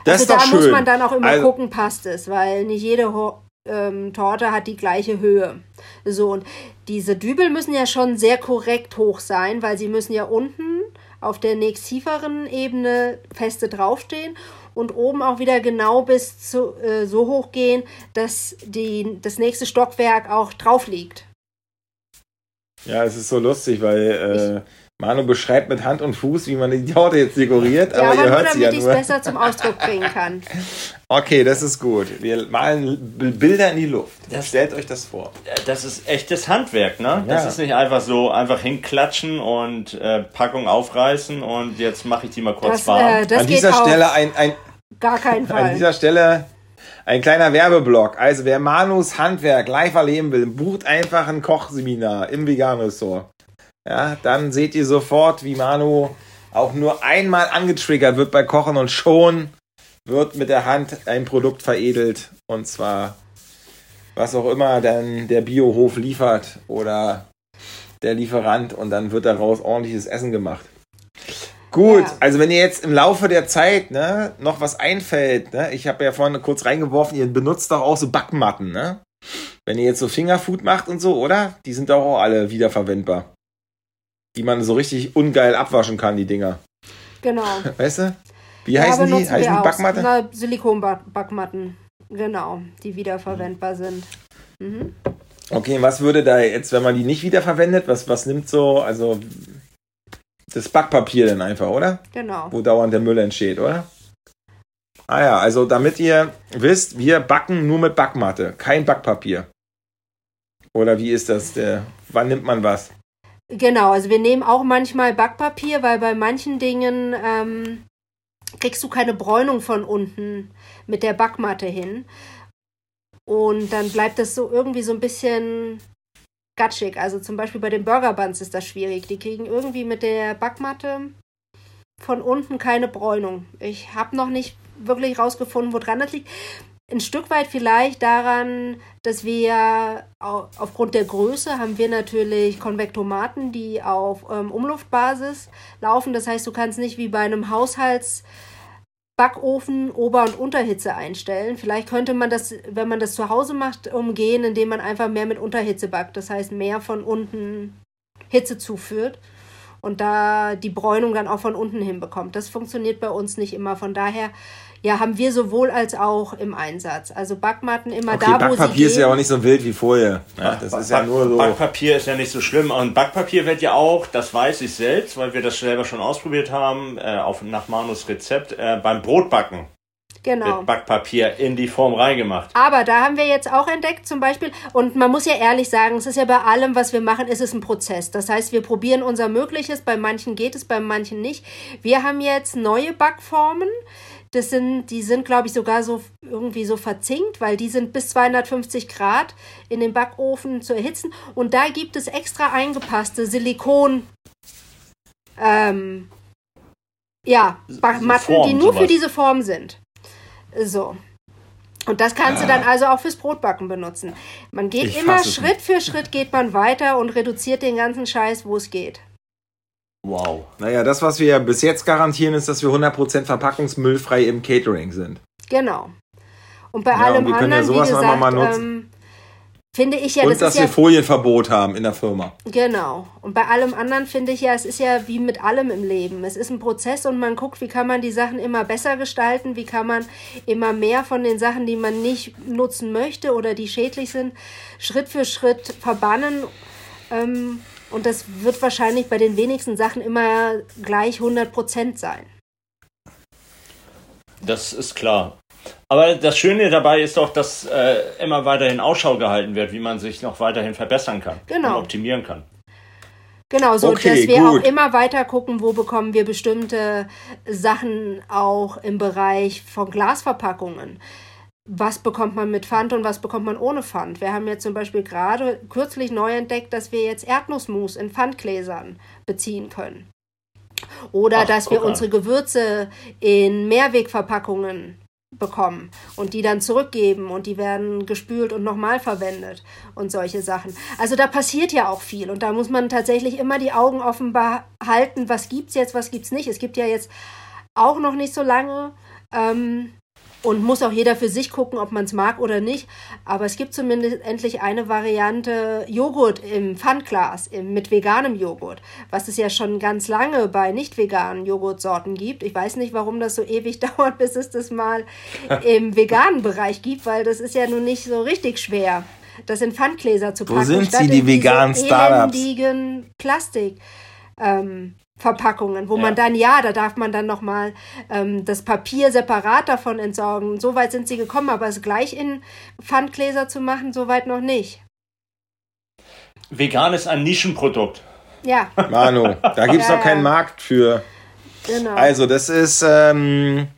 Das also ist doch da schön. muss man dann auch immer Also- gucken, passt es, weil nicht jede Ho ähm, Torte hat die gleiche Höhe. So, und diese Dübel müssen ja schon sehr korrekt hoch sein, weil sie müssen ja unten auf der nächsttieferen Ebene feste draufstehen und oben auch wieder genau bis zu, äh, so hoch gehen, dass die, das nächste Stockwerk auch drauf liegt. Ja, es ist so lustig, weil äh, Manu beschreibt mit Hand und Fuß, wie man die Torte jetzt dekoriert, Ja, aber, aber ihr nur hört sie ja damit ich es nur. besser zum Ausdruck bringen kann. Okay, das ist gut. Wir malen Bilder in die Luft. Das- Stellt euch das vor. Das ist echtes Handwerk, ne? Das Ja. ist nicht einfach so, einfach hinklatschen und äh, Packung aufreißen und jetzt mache ich die mal kurz Das, warm. äh, das An dieser Stelle ein, ein, gar keinen An Fall. dieser Stelle ein kleiner Werbeblock. Also wer Manus Handwerk live erleben will, bucht einfach ein Kochseminar im Vegan-Ressort. Ja, dann seht ihr sofort, wie Manu auch nur einmal angetriggert wird bei Kochen und schon wird mit der Hand ein Produkt veredelt. Und zwar was auch immer dann der Biohof liefert oder der Lieferant und dann wird daraus ordentliches Essen gemacht. Gut, Ja. also wenn ihr jetzt im Laufe der Zeit ne, noch was einfällt, ne, ich habe ja vorhin kurz reingeworfen, ihr benutzt doch auch so Backmatten, ne? Wenn ihr jetzt so Fingerfood macht und so, oder? Die sind doch auch alle wiederverwendbar. Die man so richtig ungeil abwaschen kann, die Dinger. Genau. Weißt du? Wie Ja, heißen die? Heißen die auch. Backmatte? Na, Silikonbackmatten. Genau, die wiederverwendbar sind. Mhm. Okay, was würde da jetzt, wenn man die nicht wiederverwendet, was, was nimmt so, also das Backpapier dann einfach, oder? Genau. Wo dauernd der Müll entsteht, oder? Ah ja, also damit ihr wisst, wir backen nur mit Backmatte, kein Backpapier. Oder wie ist das? Der, wann nimmt man was? Genau, also wir nehmen auch manchmal Backpapier, weil bei manchen Dingen ähm, kriegst du keine Bräunung von unten mit der Backmatte hin. Und dann bleibt das so irgendwie so ein bisschen gatschig. Also zum Beispiel bei den Burger Buns ist das schwierig. Die kriegen irgendwie mit der Backmatte von unten keine Bräunung. Ich habe noch nicht wirklich rausgefunden, woran das liegt. Ein Stück weit vielleicht daran, dass wir au- aufgrund der Größe haben wir natürlich Konvektomaten, die auf ähm, Umluftbasis laufen. Das heißt, du kannst nicht wie bei einem Haushaltsbackofen Ober- und Unterhitze einstellen. Vielleicht könnte man das, wenn man das zu Hause macht, umgehen, indem man einfach mehr mit Unterhitze backt. Das heißt, mehr von unten Hitze zuführt und da die Bräunung dann auch von unten hinbekommt. Das funktioniert bei uns nicht immer. Von daher ja, haben wir sowohl als auch im Einsatz. Also Backmatten immer Okay, da, wo sie Backpapier ist gehen. ja auch nicht so wild wie vorher. Ja, das ist ja nur so. Backpapier ist ja nicht so schlimm. Und Backpapier wird ja auch, das weiß ich selbst, weil wir das selber schon ausprobiert haben, äh, auf, nach Manus Rezept, äh, beim Brotbacken Genau. wird Backpapier in die Form reingemacht. Aber da haben wir jetzt auch entdeckt, zum Beispiel, und man muss ja ehrlich sagen, es ist ja bei allem, was wir machen, ist es ein Prozess. Das heißt, wir probieren unser Mögliches, bei manchen geht es, bei manchen nicht. Wir haben jetzt neue Backformen. Das sind, die sind, glaube ich, sogar so irgendwie so verzinkt, weil die sind bis 250 Grad in den Backofen zu erhitzen. Und da gibt es extra eingepasste Silikon, ähm, ja, Form, die nur für diese Form sind. So. Und das kannst du dann also auch fürs Brotbacken benutzen. Man geht Ich immer Schritt für Schritt geht man weiter und reduziert den ganzen Scheiß, wo es geht. Wow. Naja, das, was wir bis jetzt garantieren, ist, dass wir 100% verpackungsmüllfrei im Catering sind. Genau. Und bei Ja, allem und wir können ja anderen, sowas wie gesagt, mal nutzen. ähm, finde ich ja, Und das dass ist ja wir Folienverbot haben in der Firma. Genau. Und bei allem anderen finde ich ja, es ist ja wie mit allem im Leben. Es ist ein Prozess und man guckt, wie kann man die Sachen immer besser gestalten, wie kann man immer mehr von den Sachen, die man nicht nutzen möchte oder die schädlich sind, Schritt für Schritt verbannen. Ähm, und das wird wahrscheinlich bei den wenigsten Sachen immer gleich 100% sein. Das ist klar. Aber das Schöne dabei ist doch, dass äh, immer weiterhin Ausschau gehalten wird, wie man sich noch weiterhin verbessern kann Genau. und optimieren kann. Genau, so Okay, dass wir gut. auch immer weiter gucken, wo bekommen wir bestimmte Sachen auch im Bereich von Glasverpackungen. Was bekommt man mit Pfand und was bekommt man ohne Pfand? Wir haben jetzt zum Beispiel gerade kürzlich neu entdeckt, dass wir jetzt Erdnussmus in Pfandgläsern beziehen können. Oder Ach, dass wir an. unsere Gewürze in Mehrwegverpackungen bekommen und die dann zurückgeben und die werden gespült und nochmal verwendet und solche Sachen. Also da passiert ja auch viel und da muss man tatsächlich immer die Augen offen behalten, was gibt's jetzt, was gibt's nicht. Es gibt ja jetzt auch noch nicht so lange ähm, und muss auch jeder für sich gucken, ob man es mag oder nicht. Aber es gibt zumindest endlich eine Variante Joghurt im Pfandglas im, mit veganem Joghurt, was es ja schon ganz lange bei nicht veganen Joghurtsorten gibt. Ich weiß nicht, warum das so ewig dauert, bis es das mal im veganen Bereich gibt, weil das ist ja nun nicht so richtig schwer, das in Pfandgläser zu Wo packen. sind statt sie, die veganen Startups? Plastik. Ähm, Verpackungen, wo man dann, ja, da darf man dann nochmal ähm, das Papier separat davon entsorgen. So weit sind sie gekommen, aber es gleich in Pfandgläser zu machen, so weit noch nicht. Vegan ist ein Nischenprodukt. Ja, Manu, da gibt es Ja, noch keinen ja. Markt für. genau. Also, das ist ähm,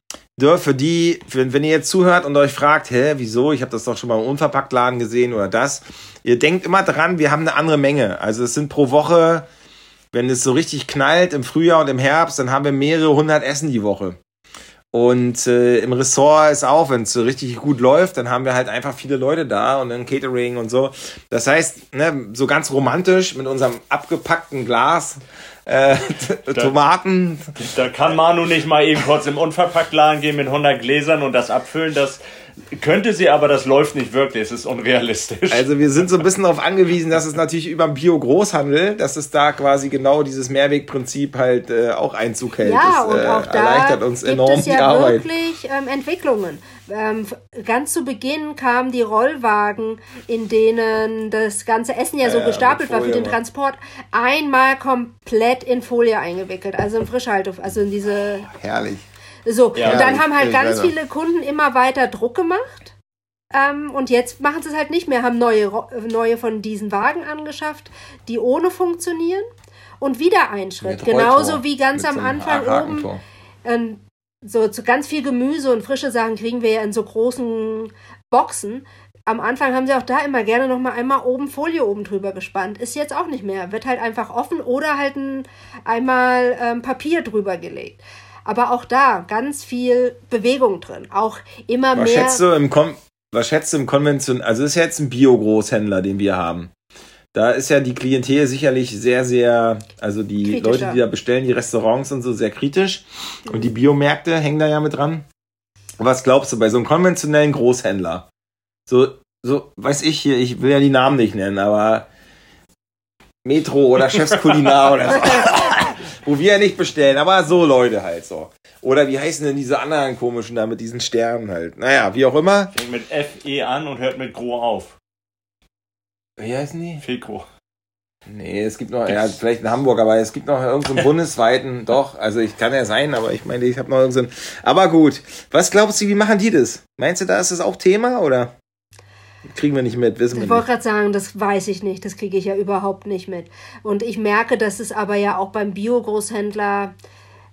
nur für die, für, wenn ihr jetzt zuhört und euch fragt, hä, wieso? Ich habe das doch schon mal im Unverpacktladen gesehen oder das. Ihr denkt immer dran, wir haben eine andere Menge. Also es sind pro Woche, wenn es so richtig knallt im Frühjahr und im Herbst, dann haben wir mehrere hundert Essen die Woche. Und äh, im Ressort ist auch, wenn es so richtig gut läuft, dann haben wir halt einfach viele Leute da und dann Catering und so. Das heißt, ne, so ganz romantisch mit unserem abgepackten Glas äh, Tomaten, Da kann Manu nicht mal eben kurz im Unverpacktladen gehen mit 100 Gläsern und das abfüllen. Das könnte sie, aber das läuft nicht wirklich. Es ist unrealistisch. Also wir sind so ein bisschen darauf angewiesen, dass es natürlich über den Bio-Großhandel, dass es da quasi genau dieses Mehrwegprinzip halt äh, auch Einzug hält. ja, das und äh, auch da erleichtert uns gibt enorm es ja die Arbeit. wirklich ähm, Entwicklungen. Ähm, ganz zu Beginn kamen die Rollwagen, in denen das ganze Essen ja so Ja, gestapelt war für den. Transport, einmal komplett in Folie eingewickelt, also in Frischhaltung, also in diese Herrlich. So, Ja, und dann ich- haben halt ganz auch. viele Kunden immer weiter Druck gemacht. Ähm, und jetzt machen sie es halt nicht mehr, haben neue, neue von diesen Wagen angeschafft, die ohne funktionieren. Und wieder ein Schritt. Genauso wie ganz am so Anfang oben ähm, so zu ganz viel Gemüse und frische Sachen kriegen wir ja in so großen Boxen. Am Anfang haben sie auch da immer gerne noch mal einmal oben Folie oben drüber gespannt. Ist jetzt auch nicht mehr. Wird halt einfach offen oder halt ein, einmal ähm, Papier drüber gelegt. Aber auch da ganz viel Bewegung drin. Auch immer Was mehr. schätzt du im Kon was schätzt du im Konvention, also ist jetzt ein Bio-Großhändler, den wir haben. Da ist ja die Klientel sicherlich sehr, sehr, also die Kritischer. Leute, die da bestellen, die Restaurants und so, sehr kritisch. Und die Biomärkte hängen da ja mit dran. Was glaubst du bei so einem konventionellen Großhändler? So, so, weiß ich hier, ich will ja die Namen nicht nennen, aber Metro oder Chefs Kulinar oder so. Wo wir ja nicht bestellen, aber so Leute halt so. Oder wie heißen denn diese anderen komischen da mit diesen Sternen halt? Naja, wie auch immer. Fängt mit FE an und hört mit Gro auf. Wie heißen die? Fekro. Nee, es gibt noch, ja, vielleicht in Hamburg, aber es gibt noch irgendeinen bundesweiten, doch, also ich kann ja sein, aber ich meine, ich habe noch irgendeinen. Aber gut, was glaubst du, wie machen die das? Meinst du, da ist das auch Thema oder? Kriegen wir nicht mit, wissen Ich wir wollte nicht. gerade sagen, das weiß ich nicht, das kriege ich ja überhaupt nicht mit. Und ich merke, dass es aber ja auch beim Bio-Großhändler,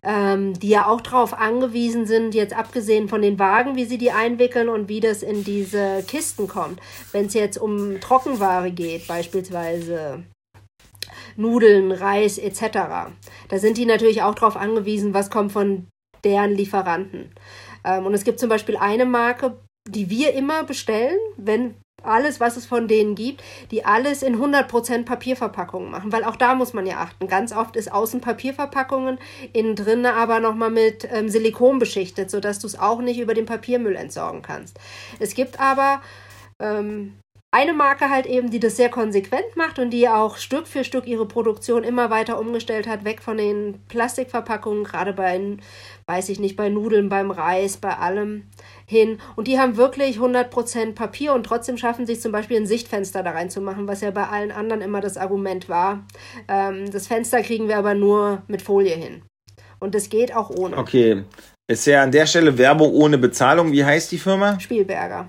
ähm, die ja auch darauf angewiesen sind, jetzt abgesehen von den Wagen, wie sie die einwickeln und wie das in diese Kisten kommt. Wenn es jetzt um Trockenware geht, beispielsweise Nudeln, Reis etc., da sind die natürlich auch darauf angewiesen, was kommt von deren Lieferanten. Ähm, und es gibt zum Beispiel eine Marke, die wir immer bestellen, wenn alles, was es von denen gibt, die alles in 100% Papierverpackungen machen, weil auch da muss man ja achten. Ganz oft ist außen Papierverpackungen, innen drin aber nochmal mit ähm, Silikon beschichtet, sodass du es auch nicht über den Papiermüll entsorgen kannst. Es gibt aber ähm, eine Marke halt eben, die das sehr konsequent macht und die auch Stück für Stück ihre Produktion immer weiter umgestellt hat, weg von den Plastikverpackungen, gerade bei, weiß ich nicht, bei Nudeln, beim Reis, bei allem hin. Und die haben wirklich 100% Papier und trotzdem schaffen sich zum Beispiel ein Sichtfenster da reinzumachen, was ja bei allen anderen immer das Argument war. Ähm, das Fenster kriegen wir aber nur mit Folie hin. Und das geht auch ohne. Okay. Ist ja an der Stelle Werbung ohne Bezahlung. Wie heißt die Firma? Spielberger.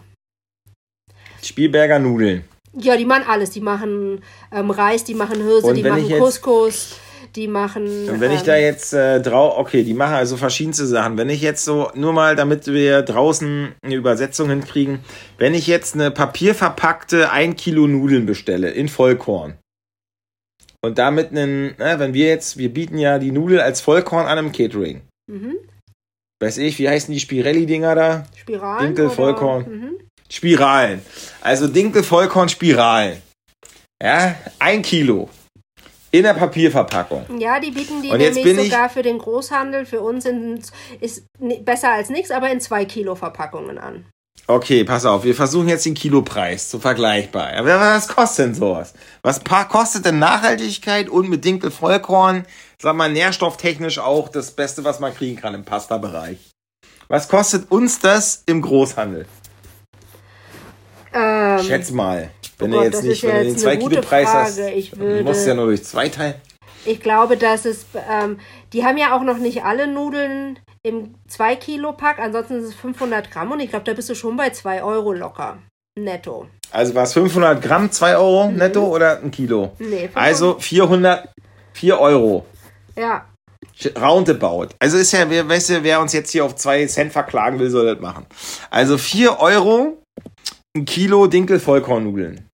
Spielberger Nudeln. Ja, die machen alles. Die machen ähm, Reis, die machen Hirse, die machen ich Couscous, die machen. Und wenn ich ähm, da jetzt äh, drauf, okay, die machen also verschiedenste Sachen. Wenn ich jetzt so, nur mal, damit wir draußen eine Übersetzung hinkriegen, wenn ich jetzt eine papierverpackte 1 Kilo Nudeln bestelle in Vollkorn und damit einen, na, wenn wir jetzt, wir bieten ja die Nudel als Vollkorn an im Catering. Mhm. Weiß ich, wie heißen die Spirelli-Dinger da? Spiralen. Dinkel? Vollkorn. Mhm. Spiralen. Also Dinkel, Vollkorn, Spiralen. Ja, ein Kilo. In der Papierverpackung. Ja, die bieten die Und jetzt nämlich bin ich- sogar für den Großhandel, für uns in, ist besser als nichts, aber in zwei Kilo Verpackungen an. Okay, pass auf, wir versuchen jetzt den Kilopreis zu vergleichbar. Aber was kostet denn sowas? Was kostet denn Nachhaltigkeit und mit Dinkel Vollkorn, sag mal, nährstofftechnisch auch das Beste, was man kriegen kann im Pasta-Bereich? Was kostet uns das im Großhandel? Ähm, Schätz mal. Wenn oh du Gott, jetzt das nicht, wenn du jetzt den 2 eine Kilo Preis hast, Frage. Ich du würde- musst ja nur durch zwei teilen. ich glaube, dass es, ähm, die haben ja auch noch nicht alle Nudeln im 2 Kilo Pack, ansonsten ist es 500 Gramm und ich glaube, da bist du schon bei 2 Euro locker. Netto. Also war es 500 Gramm, 2 Euro netto oder ein Kilo? Nee, 500 Also 400, 4 Euro. Ja, Roundabout. Also ist ja, wer, weißt du, wer uns jetzt hier auf 2 Cent verklagen will, soll das machen. Also 4 Euro, ein Kilo Dinkel Vollkornnudeln.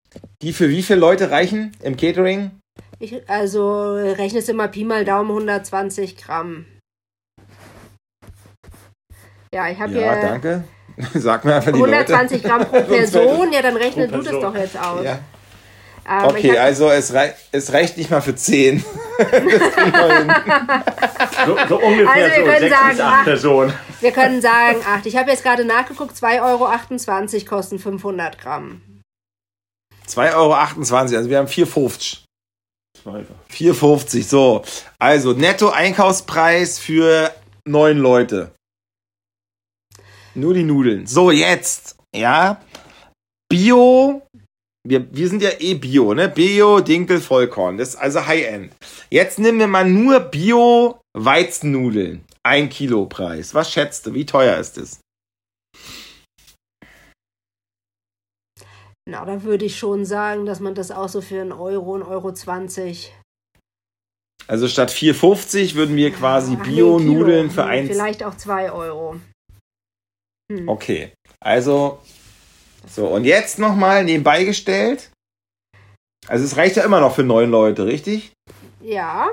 Die für wie viele Leute reichen im Catering? ich, also rechnest immer Pi mal Daumen 120 Gramm. Ja, ich habe Ja, hier danke. Sag mir einfach die 120 Leute. Gramm pro Person. Ja, dann rechne du das doch jetzt aus. Ja. Ähm, Okay, hab- also es, rei es reicht nicht mal für 10. So, so ungefähr Also wir so können sechs sagen, bis acht ach. Personen. Wir können sagen, acht. Ich habe jetzt gerade nachgeguckt, 2,28 Euro kosten 500 Gramm. 2,28 Euro, also wir haben 4,50. 4,50, so. Also Netto-Einkaufspreis für neun Leute. Nur die Nudeln. So, jetzt, ja. Bio. Wir, wir sind ja eh Bio, ne? Bio, Dinkel, Vollkorn. Das ist also High-End. Jetzt nehmen wir mal nur Bio-Weizennudeln. Ein Kilo Preis. Was schätzt du? Wie teuer ist es? Na, da würde ich schon sagen, dass man das auch so für einen Euro, 1,20 Euro 20. Also statt 4,50 würden wir quasi Ach nee, Bio-Nudeln für Hm, 1. Vielleicht auch 2 Euro. Hm. Okay, also so und jetzt nochmal nebenbei gestellt. Also es reicht ja immer noch für neun Leute, richtig? Ja,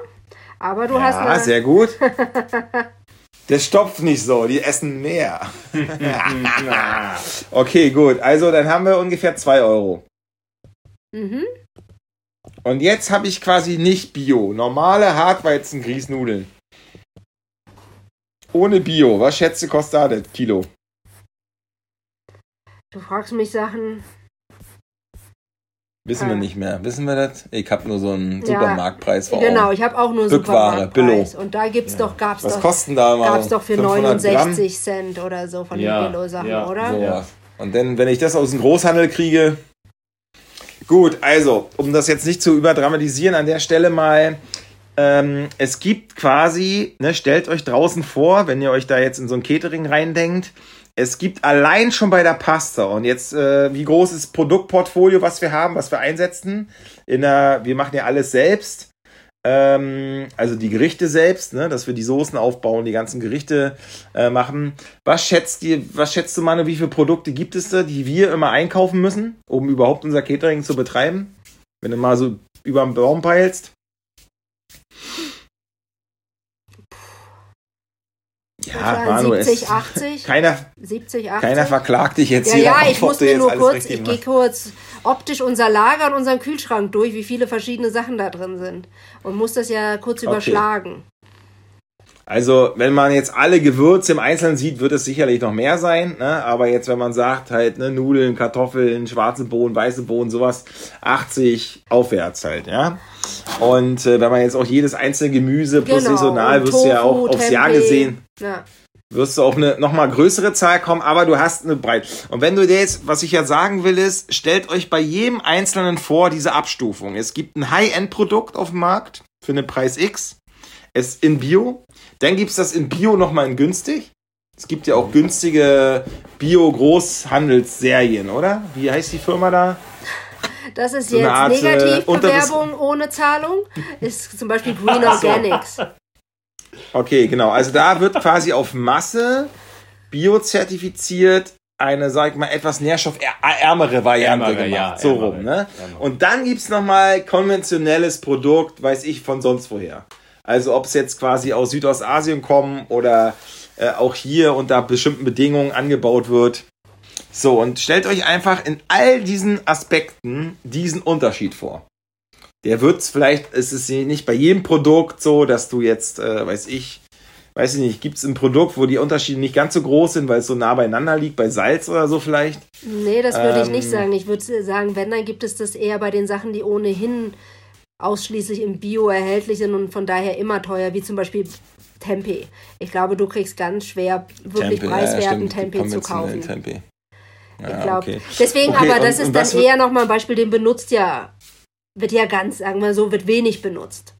aber du hast ja, eine, sehr gut. Das stopft nicht so, die essen mehr. okay, gut. Also dann haben wir ungefähr zwei Euro. Mhm. Und jetzt habe ich quasi nicht Bio, normale Hartweizen-Grießnudeln. Ohne Bio. Was schätzt du, kostet das Kilo? Du fragst mich Sachen. Wissen wir nicht mehr. Wissen wir das? Ich habe nur so einen Supermarktpreis vor Genau, Augen. ich habe auch nur Bückware, Supermarktpreis. Und da gibt's doch, gab's Was doch, kosten da mal? gab's doch für 500 Gramm? 69 Cent oder so von Ja, den Billo-Sachen, ja, oder? so. Ja. Und dann, wenn ich das aus dem Großhandel kriege. Gut, also, um das jetzt nicht zu überdramatisieren, an der Stelle mal. Ähm, es gibt quasi, ne, stellt euch draußen vor, wenn ihr euch da jetzt in so ein Catering reindenkt, es gibt allein schon bei der Pasta und jetzt, äh, wie groß ist Produktportfolio, was wir haben, was wir einsetzen? In der, wir machen ja alles selbst. Ähm, also die Gerichte selbst, ne, dass wir die Soßen aufbauen, die ganzen Gerichte äh, machen. Was schätzt ihr, was schätzt du, Manu, wie viele Produkte gibt es da, die wir immer einkaufen müssen, um überhaupt unser Catering zu betreiben? Wenn du mal so über den Baum peilst. Ja, Manu, 70, 80. Keiner, 70, 80. keiner verklagt dich jetzt ja, hier. ja, ich muss mir nur kurz, ich gehe kurz optisch unser Lager und unseren Kühlschrank durch, wie viele verschiedene Sachen da drin sind. Und muss das ja kurz Okay. überschlagen. Also, wenn man jetzt alle Gewürze im Einzelnen sieht, wird es sicherlich noch mehr sein. Ne? Aber jetzt, wenn man sagt, halt, ne, Nudeln, Kartoffeln, schwarze Bohnen, weiße Bohnen, sowas, 80 aufwärts halt, ja. Und äh, wenn man jetzt auch jedes einzelne Gemüse plus Genau, saisonal, und wirst du ja Tofu, auch aufs Jahr Tempeh. gesehen, Ja. wirst du auf eine nochmal größere Zahl kommen, aber du hast eine Breite. Und wenn du dir jetzt, was ich ja sagen will, ist, stellt euch bei jedem Einzelnen vor, diese Abstufung. Es gibt ein High-End-Produkt auf dem Markt für einen Preis X. Es in Bio. Dann gibt's das in Bio nochmal in günstig. Es gibt ja auch günstige Bio-Großhandelsserien, oder? Wie heißt die Firma da? Das ist So jetzt Art, äh, Negativbewerbung ohne Zahlung. Ist zum Beispiel Green. Organics. Okay, genau. Also da wird quasi auf Masse biozertifiziert eine, sag ich mal, etwas nährstoffärmere Variante Ärmere, gemacht. ja, so ärmere, rum, ne? ärmere. Und dann gibt's noch nochmal konventionelles Produkt, weiß ich, von sonst woher. Also ob es jetzt quasi aus Südostasien kommen oder äh, auch hier unter bestimmten Bedingungen angebaut wird. So, und stellt euch einfach in all diesen Aspekten diesen Unterschied vor. Der wird's vielleicht, ist es nicht bei jedem Produkt so, dass du jetzt, äh, weiß ich, weiß ich nicht, gibt's ein Produkt, wo die Unterschiede nicht ganz so groß sind, weil es so nah beieinander liegt, bei Salz oder so vielleicht? Nee, das würde ich nicht Ähm. sagen. Ich würde sagen, wenn, dann gibt es das eher bei den Sachen, die ohnehin ausschließlich im Bio erhältlich sind und von daher immer teuer, wie zum Beispiel Tempeh. Ich glaube, du kriegst ganz schwer wirklich Tempeh, ja, preiswerten stimmt, Tempeh zu kaufen. Tempeh. Ich Ja, glaube. okay. Deswegen Okay, aber, das und- ist und dann eher nochmal ein Beispiel, den benutzt ja, wird ja ganz, sagen wir so, wird wenig benutzt.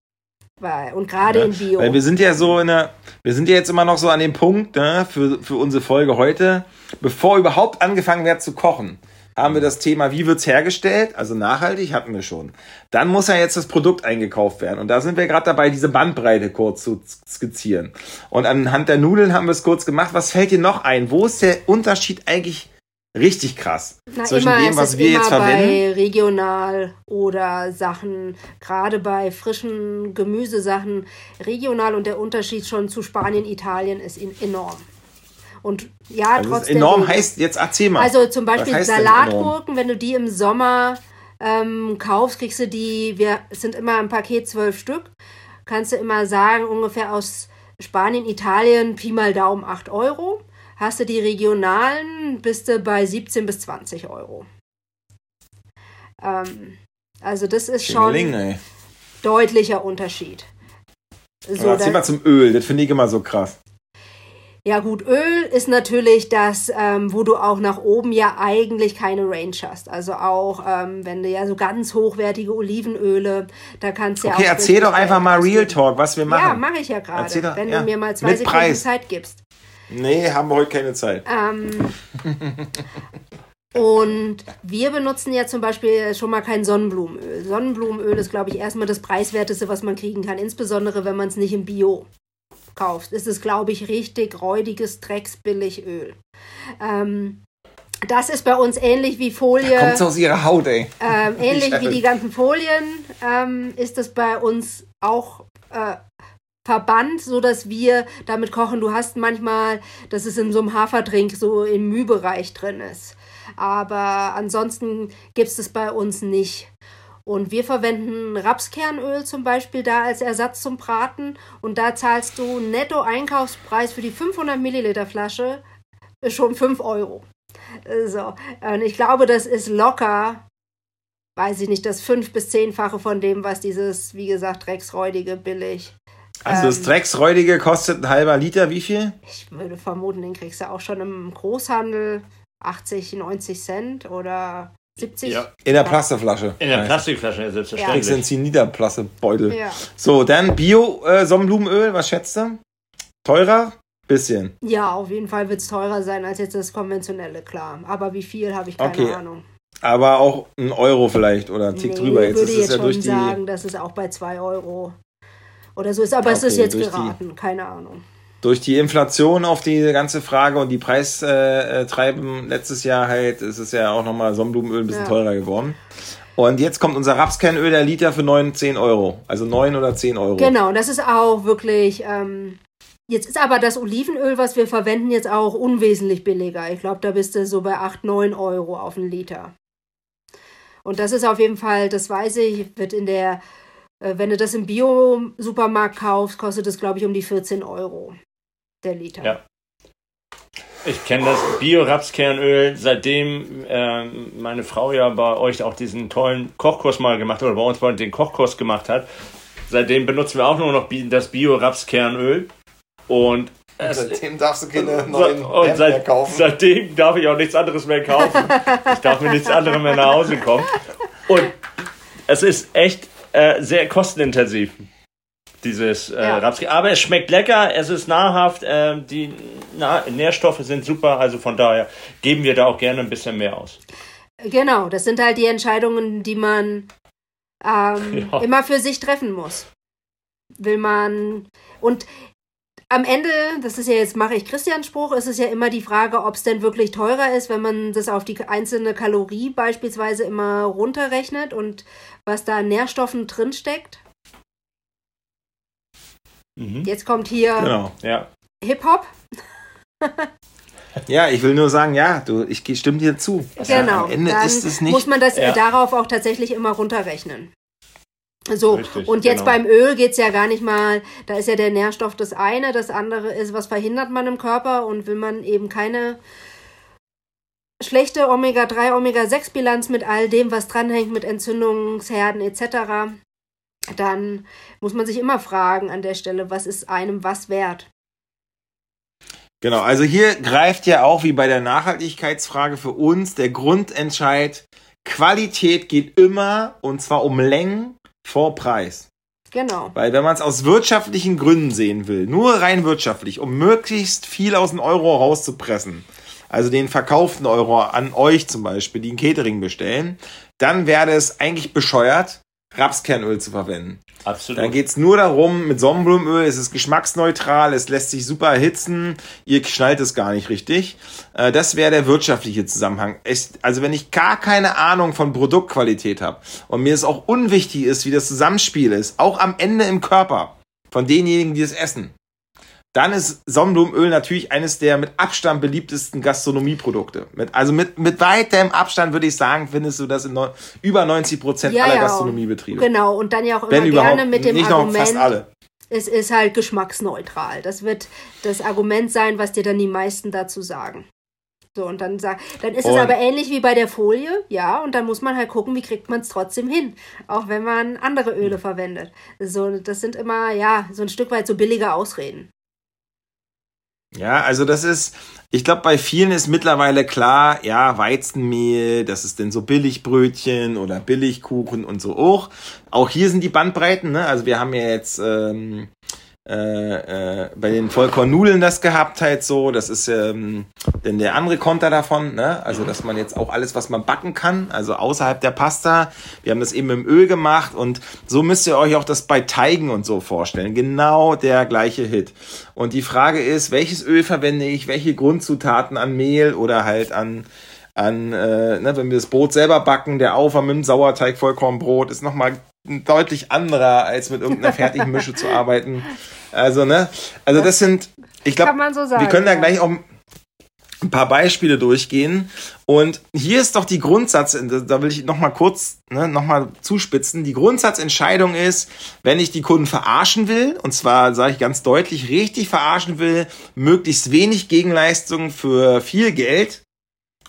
Und gerade Ja, in Bio. Weil wir sind ja so in der, wir sind ja jetzt immer noch so an dem Punkt, ne, für, für unsere Folge heute, bevor überhaupt angefangen wird zu kochen, haben wir das Thema, wie wird's hergestellt? Also nachhaltig hatten wir schon. Dann muss ja jetzt das Produkt eingekauft werden. Und da sind wir gerade dabei, diese Bandbreite kurz zu skizzieren. Und anhand der Nudeln haben wir es kurz gemacht. Was fällt dir noch ein? Wo ist der Unterschied eigentlich richtig krass? Na, zwischen dem, es was wir jetzt bei verwenden? regional oder Sachen, gerade bei frischen Gemüsesachen, regional und der Unterschied schon zu Spanien, Italien ist enorm. Und ja, Also trotzdem. enorm heißt, jetzt erzähl mal. Also zum Beispiel? Salatgurken, wenn du die im Sommer ähm, kaufst, kriegst du die, wir es sind immer im Paket zwölf Stück, kannst du immer sagen, ungefähr aus Spanien, Italien, Pi mal Daumen 8 Euro. Hast du die regionalen, bist du bei 17 bis 20 Euro. Ähm, also das ist schon Schingeling, ey. deutlicher Unterschied. So, Aber erzähl da- mal zum Öl, das finde ich immer so krass. Ja gut, Öl ist natürlich das, ähm, wo du auch nach oben ja eigentlich keine Range hast. Also auch, ähm, wenn du ja so ganz hochwertige Olivenöle, da kannst du ja Okay, auch erzähl richtig doch einfach mal Real. Talk, was wir machen. Ja, mache ich ja Erzähl gerade, wenn ja. du mir mal zwei Mit Sekunden Preis. Zeit gibst. Nee, haben wir heute keine Zeit. Ähm, und wir benutzen ja zum Beispiel schon mal kein Sonnenblumenöl. Sonnenblumenöl ist, glaube ich, erstmal das preiswerteste, was man kriegen kann, insbesondere wenn man es nicht im Bio kauft. Ist es, glaube ich, richtig räudiges Drecksbilligöl. Ähm, das ist bei uns ähnlich wie Folie. Kommt's aus ihrer Haut, ey. Ähm, ähnlich wie die ganzen Folien ähm, ist es bei uns auch äh, verbannt, so dass wir damit kochen. Du hast manchmal, dass es in so einem Haferdrink so im Mühbereich drin ist. Aber ansonsten gibt es das bei uns nicht. Und wir verwenden Rapskernöl zum Beispiel da als Ersatz zum Braten. Und da zahlst du netto Einkaufspreis für die 500 Milliliter Flasche schon 5 Euro. So, und ich glaube, das ist locker, weiß ich nicht, das fünf- bis zehnfache von dem, was dieses, wie gesagt, drecksräudige billig. Also das Ähm, Drecksräudige kostet ein halber Liter, wie viel? Ich würde vermuten, den kriegst du auch schon im Großhandel 80, 90 Cent oder 70. Ja. In der Plastikflasche. In der. Plastikflasche, ja, Kriegst du einen selbstverständlich. Zinnider-Plastikbeutel. Ja. So, dann Bio-Sonnenblumenöl, was schätzt du? Teurer? Bisschen. ja, auf jeden Fall wird es teurer sein als jetzt das konventionelle, klar. Aber wie viel, habe ich keine Okay. Ahnung. Aber auch ein Euro vielleicht oder ein Tick nee, drüber. Jetzt würde ist es jetzt ja schon durch die. sagen, dass es auch bei 2 Euro oder so ist. Aber es Okay, ist jetzt durch die- geraten, keine Ahnung. Durch die Inflation auf die ganze Frage und die Preistreiben äh, Treiben letztes Jahr halt, ist es ja auch nochmal Sonnenblumenöl ein bisschen Ja. teurer geworden. Und jetzt kommt unser Rapskernöl, der Liter für 9, 10 Euro. Also 9 oder 10 Euro. Genau, das ist auch wirklich ähm, Jetzt ist aber das Olivenöl, was wir verwenden, jetzt auch unwesentlich billiger. Ich glaube, da bist du so bei 8, 9 Euro auf einen Liter. Und das ist auf jeden Fall, das weiß ich, wird in der, äh, wenn du das im Bio-Supermarkt kaufst, kostet es, glaube ich, um die 14 Euro der Liter. Ja. Ich kenne das Bio-Rapskernöl, seitdem äh, meine Frau ja bei euch auch diesen tollen Kochkurs mal gemacht hat, oder bei uns bei den Kochkurs gemacht hat. Seitdem benutzen wir auch nur noch das Bio-Rapskernöl. Und seitdem darfst du keine neuen und seit, mehr kaufen. Seitdem darf ich auch nichts anderes mehr kaufen. ich darf mir nichts anderes mehr nach Hause kommen. Und es ist echt äh, sehr kostenintensiv, dieses äh, ja. Rapski. Aber es schmeckt lecker, es ist nahrhaft, äh, die Na Nährstoffe sind super, also von daher geben wir da auch gerne ein bisschen mehr aus. Genau, das sind halt die Entscheidungen, die man ähm, ja. immer für sich treffen muss. Will man. Und am Ende, das ist ja jetzt, mache ich Christians Spruch, ist es ja immer die Frage, ob es denn wirklich teurer ist, wenn man das auf die einzelne Kalorie beispielsweise immer runterrechnet und was da an Nährstoffen drinsteckt. Mhm. Jetzt kommt hier genau, ja. Hip-Hop. ja, ich will nur sagen, ja, du, ich stimme dir zu. Genau. Am Ende Dann ist es nicht. Muss man das ja. darauf auch tatsächlich immer runterrechnen. So, Richtig, und jetzt genau. beim Öl geht's ja gar nicht mal, da ist ja der Nährstoff das eine, das andere ist, was verhindert man im Körper und will man eben keine schlechte Omega-3, Omega-6-Bilanz mit all dem, was dranhängt, mit Entzündungsherden etc., dann muss man sich immer fragen an der Stelle, was ist einem was wert? Genau, also hier greift ja auch wie bei der Nachhaltigkeitsfrage für uns der Grundentscheid, Qualität geht immer und zwar um Längen vor Preis. Genau. Weil wenn man es aus wirtschaftlichen Gründen sehen will, nur rein wirtschaftlich, um möglichst viel aus dem Euro rauszupressen, also den verkauften Euro an euch zum Beispiel, die ein Catering bestellen, dann wäre es eigentlich bescheuert, Rapskernöl zu verwenden. Absolut. Da geht's nur darum, mit Sonnenblumenöl ist es geschmacksneutral, es lässt sich super erhitzen, ihr schnallt es gar nicht richtig. Äh, das wäre der wirtschaftliche Zusammenhang. Also wenn ich gar keine Ahnung von Produktqualität habe und mir es auch unwichtig ist, wie das Zusammenspiel ist, auch am Ende im Körper von denjenigen, die es essen, dann ist Sonnenblumenöl natürlich eines der mit Abstand beliebtesten Gastronomieprodukte. Mit, also mit, mit weitem Abstand würde ich sagen, findest du das in no, über 90 Prozent ja, aller ja, Gastronomiebetriebe. Genau, und dann ja auch immer Wenn gerne mit dem nicht Argument, fast alle. es ist halt geschmacksneutral. Das wird das Argument sein, was dir dann die meisten dazu sagen. So, und dann sagt, dann ist und es aber ähnlich wie bei der Folie, ja, und dann muss man halt gucken, wie kriegt man es trotzdem hin, auch wenn man andere Öle verwendet. So, das sind immer, ja, so ein Stück weit so billige Ausreden. Ja, also das ist, ich glaube, bei vielen ist mittlerweile klar, ja, Weizenmehl, das ist denn so Billigbrötchen oder Billigkuchen und so auch. Auch hier sind die Bandbreiten, ne? Also wir haben ja jetzt ähm, äh, äh, bei den Vollkornnudeln das gehabt halt so. Das ist ähm, denn der andere Konter davon, ne? Also dass man jetzt auch alles, was man backen kann, also außerhalb der Pasta. Wir haben das eben im Öl gemacht und so müsst ihr euch auch das bei Teigen und so vorstellen. Genau der gleiche Hit. Und die Frage ist, welches Öl verwende ich, welche Grundzutaten an Mehl oder halt an an, äh, ne, wenn wir das Brot selber backen, der Aufwand mit dem Sauerteig, Vollkornbrot ist nochmal deutlich anderer, als mit irgendeiner fertigen Mische zu arbeiten. Also, ne? Also das, sind, ich glaube, so wir können da gleich auch ein paar Beispiele durchgehen. Und hier ist doch die Grundsatz, da will ich nochmal kurz, ne, nochmal zuspitzen. Die Grundsatzentscheidung ist, wenn ich die Kunden verarschen will, und zwar sage ich ganz deutlich, richtig verarschen will, möglichst wenig Gegenleistung für viel Geld,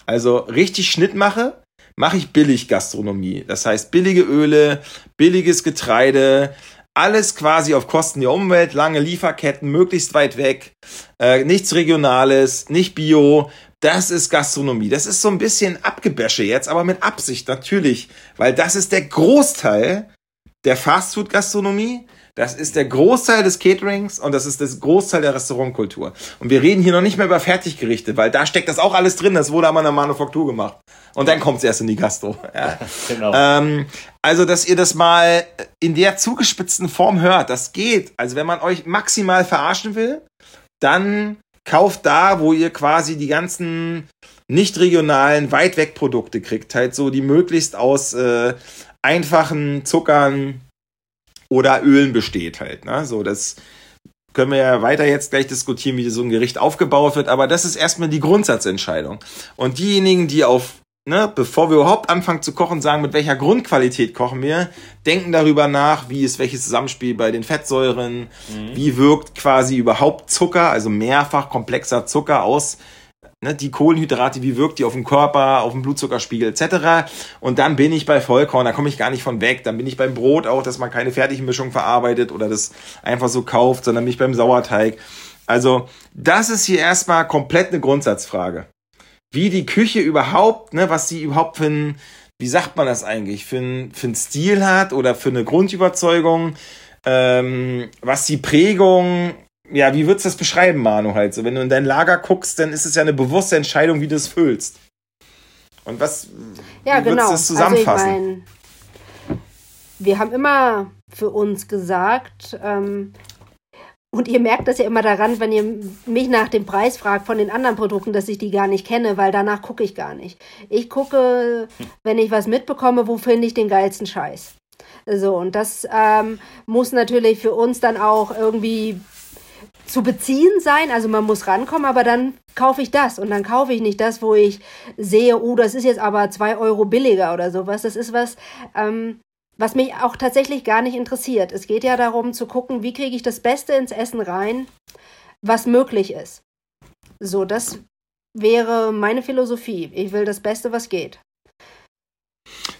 also richtig Schnitt mache, mache ich billig Gastronomie. Das heißt billige Öle, billiges Getreide, alles quasi auf Kosten der Umwelt, lange Lieferketten, möglichst weit weg, äh, nichts Regionales, nicht Bio. Das ist Gastronomie. Das ist so ein bisschen Abgebäsche jetzt, aber mit Absicht natürlich, weil das ist der Großteil der Fastfood-Gastronomie. Das ist der Großteil des Caterings und das ist das Großteil der Restaurantkultur. Und wir reden hier noch nicht mehr über Fertiggerichte, weil da steckt das auch alles drin. Das wurde aber in der Manufaktur gemacht. Und dann kommt es erst in die Gastro. Ja. genau. Ähm, also, dass ihr das mal in der zugespitzten Form hört, das geht. Also, wenn man euch maximal verarschen will, dann kauft da, wo ihr quasi die ganzen nicht regionalen, weit weg Produkte kriegt. Halt so, die möglichst aus äh, einfachen Zuckern oder Ölen besteht halt. Ne? So, das können wir ja weiter jetzt gleich diskutieren, wie so ein Gericht aufgebaut wird, aber das ist erstmal die Grundsatzentscheidung. Und diejenigen, die auf ne, bevor wir überhaupt anfangen zu kochen, sagen, mit welcher Grundqualität kochen wir, denken darüber nach, wie ist welches Zusammenspiel bei den Fettsäuren, mhm. wie wirkt quasi überhaupt Zucker, also mehrfach komplexer Zucker aus, ne, die Kohlenhydrate, wie wirkt die auf den Körper, auf den Blutzuckerspiegel etc. Und dann bin ich bei Vollkorn, da komme ich gar nicht von weg. Dann bin ich beim Brot auch, dass man keine Fertigmischung verarbeitet oder das einfach so kauft, sondern bin ich beim Sauerteig. Also das ist hier erstmal komplett eine Grundsatzfrage wie die Küche überhaupt, ne, was sie überhaupt für ein, wie sagt man das eigentlich, für ein, für Stil hat oder für eine Grundüberzeugung, ähm, was die Prägung, ja, wie würdest du das beschreiben, Manu, halt so? Wenn du in dein Lager guckst, dann ist es ja eine bewusste Entscheidung, wie du es füllst. Und was, ja, wie genau. du das zusammenfassen? Also ich mein, wir haben immer für uns gesagt, ähm, und ihr merkt das ja immer daran, wenn ihr mich nach dem Preis fragt von den anderen Produkten, dass ich die gar nicht kenne, weil danach gucke ich gar nicht. Ich gucke, wenn ich was mitbekomme, wo finde ich den geilsten Scheiß. So, und das ähm, muss natürlich für uns dann auch irgendwie zu beziehen sein. Also man muss rankommen, aber dann kaufe ich das und dann kaufe ich nicht das, wo ich sehe, oh, das ist jetzt aber zwei Euro billiger oder sowas. Das ist was, ähm, was mich auch tatsächlich gar nicht interessiert. Es geht ja darum zu gucken, wie kriege ich das Beste ins Essen rein, was möglich ist. So, das wäre meine Philosophie. Ich will das Beste, was geht.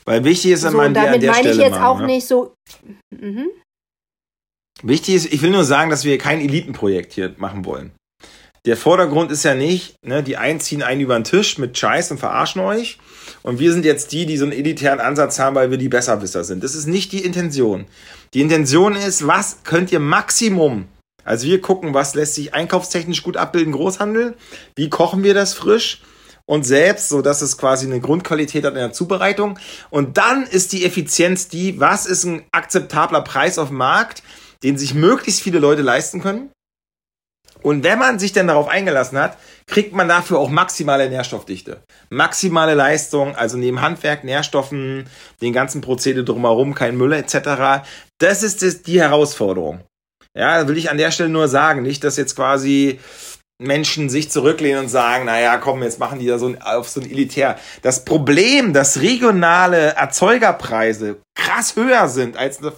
Weil wichtig ist, so, an damit meine ich jetzt machen, auch ja? nicht so. Mhm. Wichtig ist, ich will nur sagen, dass wir kein Elitenprojekt hier machen wollen. Der Vordergrund ist ja nicht, ne, die einen ziehen einen über den Tisch mit Scheiß und verarschen euch. Und wir sind jetzt die, die so einen elitären Ansatz haben, weil wir die Besserwisser sind. Das ist nicht die Intention. Die Intention ist, was könnt ihr Maximum also wir gucken, was lässt sich einkaufstechnisch gut abbilden, Großhandel. Wie kochen wir das frisch und selbst, so dass es quasi eine Grundqualität hat in der Zubereitung. Und dann ist die Effizienz die, was ist ein akzeptabler Preis auf dem Markt, den sich möglichst viele Leute leisten können. Und wenn man sich dann darauf eingelassen hat, kriegt man dafür auch maximale Nährstoffdichte. Maximale Leistung, also neben Handwerk, Nährstoffen, den ganzen Prozedere drumherum, kein Müll etc. Das ist die Herausforderung. Ja, will ich an der Stelle nur sagen, nicht, dass jetzt quasi Menschen sich zurücklehnen und sagen, naja, komm, jetzt machen die da so ein, auf so ein Elitär. Das Problem, dass regionale Erzeugerpreise krass höher sind als eine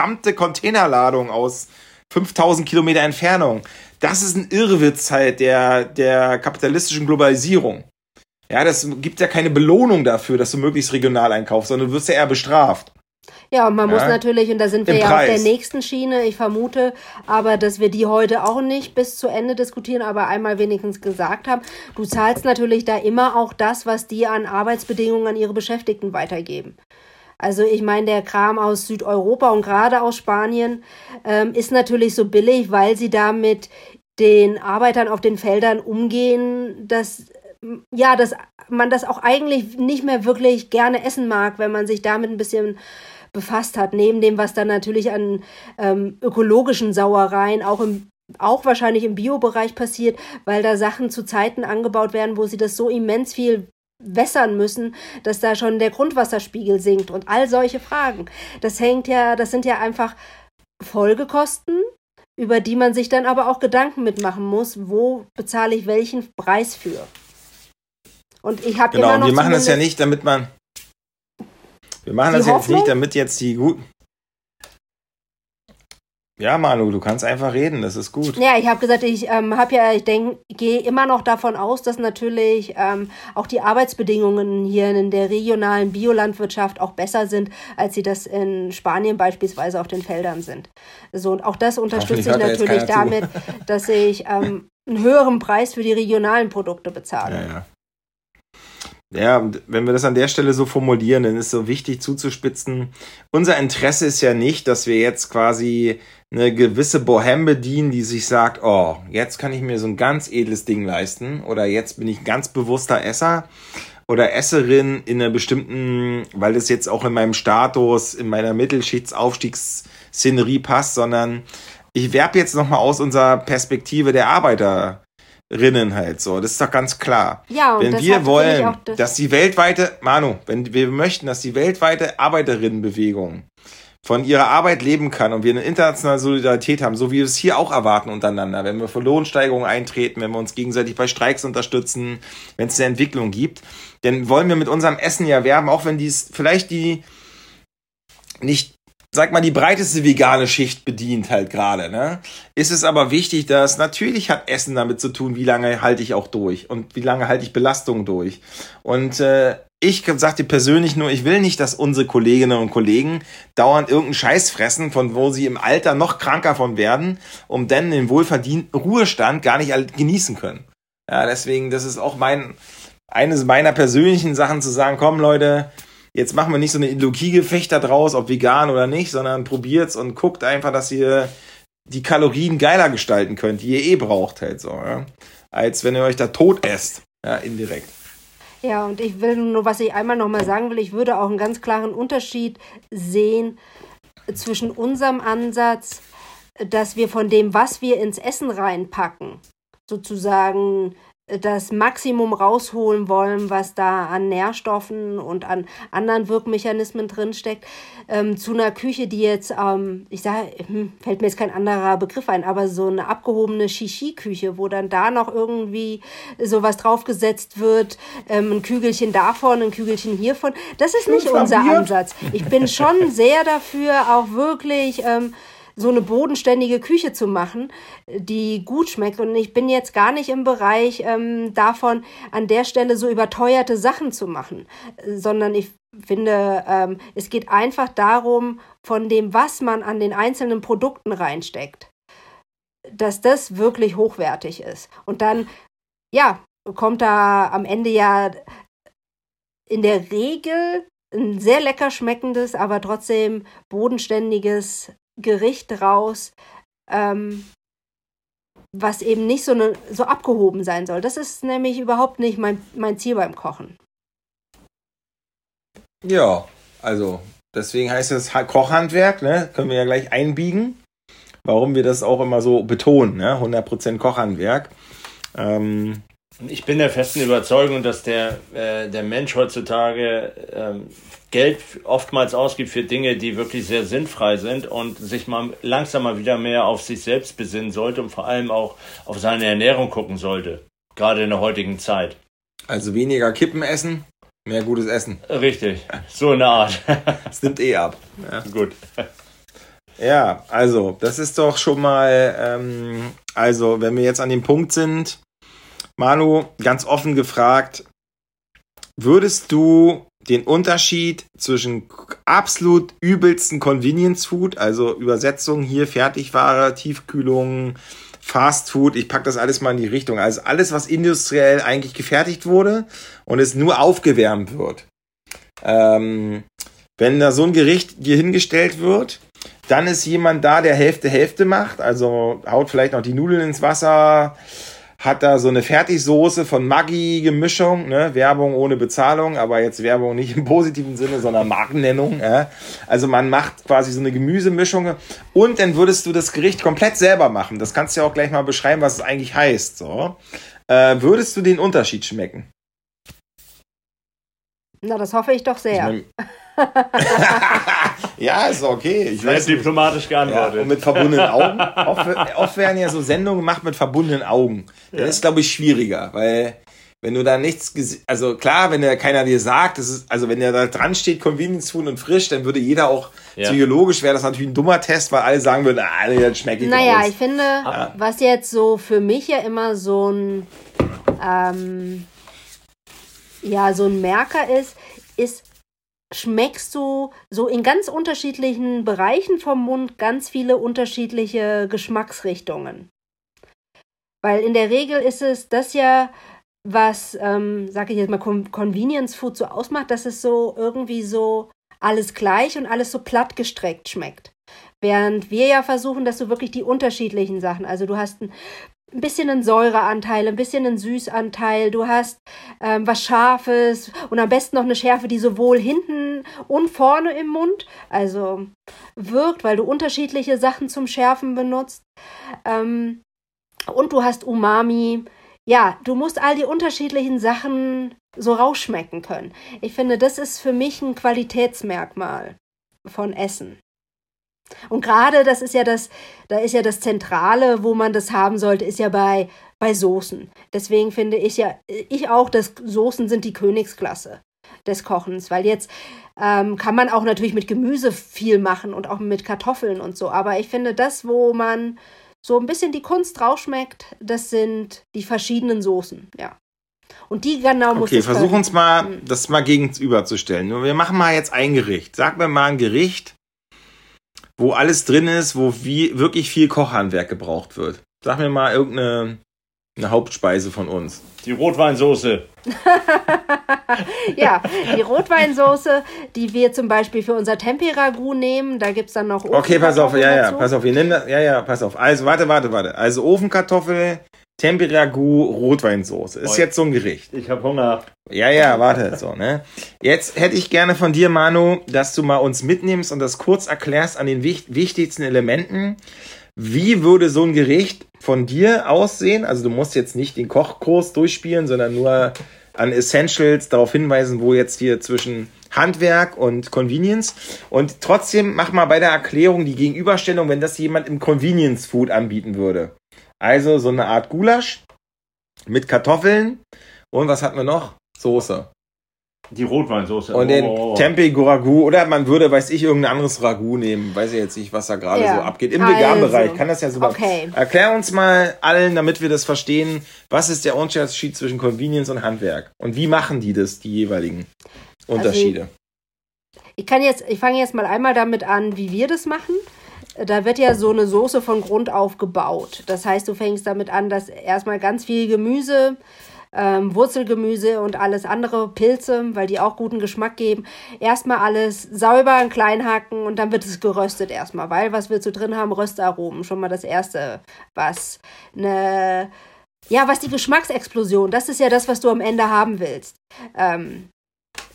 verdammte Containerladung aus 5000 Kilometer Entfernung, das ist ein Irrwitz halt der, der kapitalistischen Globalisierung. Ja, das gibt ja keine Belohnung dafür, dass du möglichst regional einkaufst, sondern du wirst ja eher bestraft. Ja, und man ja, muss natürlich, und da sind wir ja Preis. auf der nächsten Schiene, ich vermute, aber dass wir die heute auch nicht bis zu Ende diskutieren, aber einmal wenigstens gesagt haben, du zahlst natürlich da immer auch das, was die an Arbeitsbedingungen an ihre Beschäftigten weitergeben. Also ich meine, der Kram aus Südeuropa und gerade aus Spanien ähm, ist natürlich so billig, weil sie da mit den Arbeitern auf den Feldern umgehen, dass ja, dass man das auch eigentlich nicht mehr wirklich gerne essen mag, wenn man sich damit ein bisschen befasst hat. Neben dem, was dann natürlich an ähm, ökologischen Sauereien auch im auch wahrscheinlich im Biobereich passiert, weil da Sachen zu Zeiten angebaut werden, wo sie das so immens viel wässern müssen, dass da schon der Grundwasserspiegel sinkt und all solche Fragen. Das hängt ja, das sind ja einfach Folgekosten, über die man sich dann aber auch Gedanken mitmachen muss, wo bezahle ich welchen Preis für. Und ich habe genau, immer noch wir machen das ja nicht, damit man wir machen das jetzt nicht, damit jetzt die guten ja, Manu, du kannst einfach reden, das ist gut. Ja, ich habe gesagt, ich ähm, habe ja, ich denke, gehe immer noch davon aus, dass natürlich ähm, auch die Arbeitsbedingungen hier in der regionalen Biolandwirtschaft auch besser sind, als sie das in Spanien beispielsweise auf den Feldern sind. So und auch das unterstütze ich natürlich damit, dass ich ähm, einen höheren Preis für die regionalen Produkte bezahle. Ja, ja. Ja, wenn wir das an der Stelle so formulieren, dann ist so wichtig zuzuspitzen. Unser Interesse ist ja nicht, dass wir jetzt quasi eine gewisse Bohème bedienen, die sich sagt, oh, jetzt kann ich mir so ein ganz edles Ding leisten oder jetzt bin ich ganz bewusster Esser oder Esserin in einer bestimmten, weil das jetzt auch in meinem Status, in meiner Mittelschichtsaufstiegsszenerie passt, sondern ich werbe jetzt nochmal aus unserer Perspektive der Arbeiter Rinnen halt so. Das ist doch ganz klar. Ja, und wenn wir wollen, das dass die weltweite, Manu, wenn wir möchten, dass die weltweite Arbeiterinnenbewegung von ihrer Arbeit leben kann und wir eine internationale Solidarität haben, so wie wir es hier auch erwarten untereinander, wenn wir für Lohnsteigerungen eintreten, wenn wir uns gegenseitig bei Streiks unterstützen, wenn es eine Entwicklung gibt, dann wollen wir mit unserem Essen ja werben, auch wenn dies vielleicht die nicht sag mal, die breiteste vegane Schicht bedient halt gerade, ne? Ist es aber wichtig, dass natürlich hat Essen damit zu tun, wie lange halte ich auch durch und wie lange halte ich Belastungen durch. Und äh, ich sag dir persönlich nur, ich will nicht, dass unsere Kolleginnen und Kollegen dauernd irgendeinen Scheiß fressen, von wo sie im Alter noch kranker von werden, um dann den wohlverdienten Ruhestand gar nicht genießen können. Ja, deswegen, das ist auch mein, eines meiner persönlichen Sachen zu sagen, komm Leute, jetzt machen wir nicht so eine Ideologiegefecht draus, ob vegan oder nicht, sondern probiert's und guckt einfach, dass ihr die Kalorien geiler gestalten könnt, die ihr eh braucht halt so, ja? als wenn ihr euch da tot esst, ja, indirekt. Ja, und ich will nur, was ich einmal nochmal sagen will, ich würde auch einen ganz klaren Unterschied sehen zwischen unserem Ansatz, dass wir von dem, was wir ins Essen reinpacken, sozusagen das Maximum rausholen wollen, was da an Nährstoffen und an anderen Wirkmechanismen drinsteckt, ähm, zu einer Küche, die jetzt, ähm, ich sage, hm, fällt mir jetzt kein anderer Begriff ein, aber so eine abgehobene Shishi-Küche, wo dann da noch irgendwie sowas draufgesetzt wird, ähm, ein Kügelchen davon, ein Kügelchen hiervon. Das ist nicht unser Ansatz. Ich bin schon sehr dafür, auch wirklich ähm, so eine bodenständige Küche zu machen, die gut schmeckt. Und ich bin jetzt gar nicht im Bereich ähm, davon, an der Stelle so überteuerte Sachen zu machen, sondern ich finde, ähm, es geht einfach darum, von dem, was man an den einzelnen Produkten reinsteckt, dass das wirklich hochwertig ist. Und dann, ja, kommt da am Ende ja in der Regel ein sehr lecker schmeckendes, aber trotzdem bodenständiges Gericht raus, ähm, was eben nicht so, ne, so abgehoben sein soll. Das ist nämlich überhaupt nicht mein, mein Ziel beim Kochen. Ja, also deswegen heißt es Kochhandwerk, ne? Können wir ja gleich einbiegen. Warum wir das auch immer so betonen, ne? 100% Kochhandwerk. Ähm, ich bin der festen Überzeugung, dass der, äh, der Mensch heutzutage ähm, Geld oftmals ausgibt für Dinge, die wirklich sehr sinnfrei sind und sich mal langsam mal wieder mehr auf sich selbst besinnen sollte und vor allem auch auf seine Ernährung gucken sollte. Gerade in der heutigen Zeit. Also weniger Kippen essen, mehr gutes Essen. Richtig, so eine Art. Es nimmt eh ab. Ja. Gut. Ja, also, das ist doch schon mal, ähm, also, wenn wir jetzt an dem Punkt sind, Manu, ganz offen gefragt, würdest du den Unterschied zwischen absolut übelsten Convenience Food, also Übersetzung hier Fertigware, Tiefkühlung, Fast Food, ich packe das alles mal in die Richtung. Also alles, was industriell eigentlich gefertigt wurde und es nur aufgewärmt wird. Ähm, wenn da so ein Gericht dir hingestellt wird, dann ist jemand da, der Hälfte Hälfte macht, also haut vielleicht noch die Nudeln ins Wasser, hat da so eine Fertigsoße von Maggi-Gemischung, ne? Werbung ohne Bezahlung, aber jetzt Werbung nicht im positiven Sinne, sondern Markennennung. Äh? Also man macht quasi so eine Gemüsemischung und dann würdest du das Gericht komplett selber machen. Das kannst du ja auch gleich mal beschreiben, was es eigentlich heißt. So. Äh, würdest du den Unterschied schmecken? Na, das hoffe ich doch sehr. Ich mein, ja, ist okay. Ich weiß diplomatisch geantwortet. Ja, und mit verbundenen Augen. Oft, oft, werden ja so Sendungen gemacht mit verbundenen Augen. Das ja. ist, glaube ich, schwieriger, weil wenn du da nichts, also klar, wenn da keiner dir sagt, das ist, also wenn der da dran steht, Convenience Food und frisch, dann würde jeder auch ja. psychologisch wäre das natürlich ein dummer Test, weil alle sagen würden, ah, das schmeckt nicht Naja, aus. ich finde, ja. was jetzt so für mich ja immer so ein, ähm, ja, so ein Merker ist, ist, schmeckst du so in ganz unterschiedlichen Bereichen vom Mund ganz viele unterschiedliche Geschmacksrichtungen. Weil in der Regel ist es das ja, was, ähm, sag ich jetzt mal, Convenience Food so ausmacht, dass es so irgendwie so alles gleich und alles so platt gestreckt schmeckt. Während wir ja versuchen, dass du wirklich die unterschiedlichen Sachen, also du hast ein ein bisschen einen Säureanteil, ein bisschen einen Süßanteil, du hast ähm, was Scharfes und am besten noch eine Schärfe, die sowohl hinten und vorne im Mund, also wirkt, weil du unterschiedliche Sachen zum Schärfen benutzt. Ähm, und du hast Umami. Ja, du musst all die unterschiedlichen Sachen so rausschmecken können. Ich finde, das ist für mich ein Qualitätsmerkmal von Essen. Und gerade das ist ja das, da ist ja das Zentrale, wo man das haben sollte, ist ja bei, bei Soßen. Deswegen finde ich ja, ich auch, dass Soßen sind die Königsklasse des Kochens, weil jetzt ähm, kann man auch natürlich mit Gemüse viel machen und auch mit Kartoffeln und so. Aber ich finde, das, wo man so ein bisschen die Kunst rausschmeckt, das sind die verschiedenen Soßen, ja. Und die genau muss Okay, versuch uns mal, mhm. das mal gegenüberzustellen. Nur wir machen mal jetzt ein Gericht. Sag mir mal ein Gericht, wo alles drin ist, wo wie, wirklich viel Kochhandwerk gebraucht wird. Sag mir mal irgendeine eine Hauptspeise von uns. Die Rotweinsoße. ja, die Rotweinsoße, die wir zum Beispiel für unser Temperagu nehmen. Da gibt es dann noch Okay, pass auf, ja, ja, pass auf. Wir nennen das, ja, ja, pass auf. Also, warte, warte, warte. Also Ofenkartoffel, Temperagu, Rotweinsoße. Ist jetzt so ein Gericht. Ich habe Hunger. Ja, ja, warte, so, ne? Jetzt hätte ich gerne von dir, Manu, dass du mal uns mitnimmst und das kurz erklärst an den wichtigsten Elementen. Wie würde so ein Gericht von dir aussehen? Also du musst jetzt nicht den Kochkurs durchspielen, sondern nur an Essentials darauf hinweisen, wo jetzt hier zwischen Handwerk und Convenience. Und trotzdem mach mal bei der Erklärung die Gegenüberstellung, wenn das jemand im Convenience Food anbieten würde. Also so eine Art Gulasch mit Kartoffeln und was hatten wir noch? Soße. Die Rotweinsoße. Und den oh. Tempeh Ragu oder man würde, weiß ich, irgendein anderes Ragu nehmen. Weiß ich jetzt nicht, was da gerade ja. so abgeht. Im also. Vegan-Bereich kann das ja so. Okay. Erklär uns mal allen, damit wir das verstehen, was ist der Unterschied zwischen Convenience und Handwerk? Und wie machen die das, die jeweiligen Unterschiede? Also, ich kann jetzt, ich fange jetzt mal einmal damit an, wie wir das machen. Da wird ja so eine Soße von Grund auf gebaut. Das heißt, du fängst damit an, dass erstmal ganz viel Gemüse ähm, Wurzelgemüse und alles andere, Pilze, weil die auch guten Geschmack geben. Erstmal alles sauber in klein hacken und dann wird es geröstet erstmal, weil was willst du drin haben? Röstaromen, schon mal das erste, was eine ja, was die Geschmacksexplosion, das ist ja das, was du am Ende haben willst. Ähm,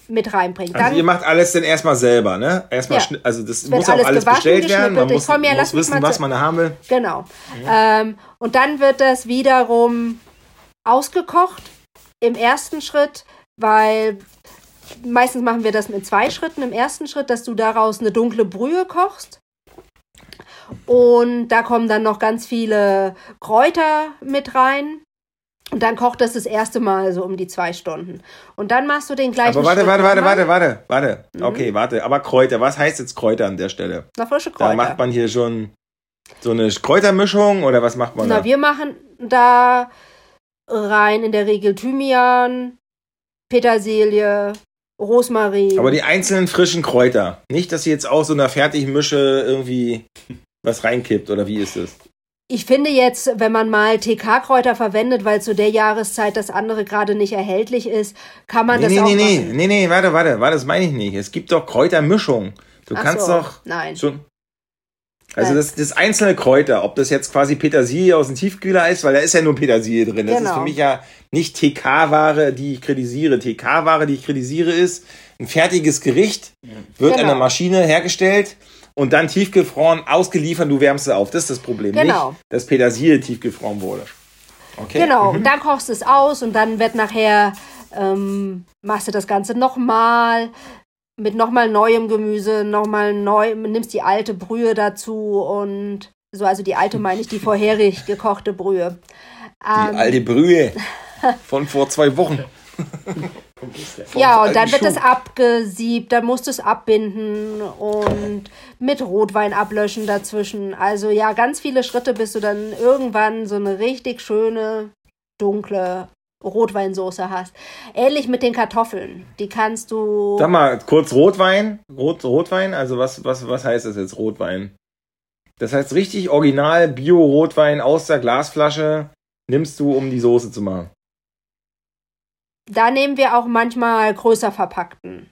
mit reinbringt. Also ihr macht alles dann erstmal selber, ne? Erstmal, ja. also das muss auch alles bestellt werden. Man muss, ja, muss wissen, was man haben will. Genau. Ja. Ähm, und dann wird das wiederum ausgekocht im ersten Schritt, weil meistens machen wir das mit zwei Schritten. Im ersten Schritt, dass du daraus eine dunkle Brühe kochst. Und da kommen dann noch ganz viele Kräuter mit rein. Und dann kocht das das erste Mal so um die zwei Stunden. Und dann machst du den gleichen Aber warte, warte, warte, warte, warte, warte. Mhm. Okay, warte. Aber Kräuter, was heißt jetzt Kräuter an der Stelle? Na, frische Kräuter. Da macht man hier schon so eine Kräutermischung oder was macht man Na, da? wir machen da rein in der Regel Thymian, Petersilie, Rosmarin. Aber die einzelnen frischen Kräuter. Nicht, dass sie jetzt auch so einer fertigen Mische irgendwie was reinkippt oder wie ist es? Ich finde jetzt, wenn man mal TK-Kräuter verwendet, weil zu der Jahreszeit das andere gerade nicht erhältlich ist, kann man nee, das nee, auch nee, machen. Nee, nee, nee, warte, warte, warte, das meine ich nicht. Es gibt doch Kräutermischung. Du Ach kannst so, doch nein. schon also das, das einzelne Kräuter, ob das jetzt quasi Petersilie aus dem Tiefkühler ist, weil da ist ja nur Petersilie drin. Das genau. ist für mich ja nicht TK-Ware, die ich kritisiere. TK-Ware, die ich kritisiere, ist ein fertiges Gericht, wird genau. an der Maschine hergestellt und dann tiefgefroren, ausgeliefert, du wärmst es auf. Das ist das Problem. Genau. Nicht, dass Petersilie tiefgefroren wurde. Okay. Genau, mhm. und dann kochst du es aus und dann wird nachher, ähm, machst du das Ganze nochmal, mit nochmal neuem Gemüse, nochmal neu, nimmst die alte Brühe dazu und so, also die alte meine ich, die vorherig gekochte Brühe. Die ähm, alte Brühe von vor zwei Wochen. ja, und dann wird Schuh. das abgesiebt, dann musst du es abbinden und mit Rotwein ablöschen dazwischen. Also ja, ganz viele Schritte, bis du dann irgendwann so eine richtig schöne, dunkle Rotweinsoße hast. Ähnlich mit den Kartoffeln. Die kannst du. Sag mal, kurz Rotwein. Rot, Rotwein, also was, was, was heißt das jetzt, Rotwein? Das heißt richtig original Bio-Rotwein aus der Glasflasche nimmst du, um die Soße zu machen. Da nehmen wir auch manchmal größer verpackten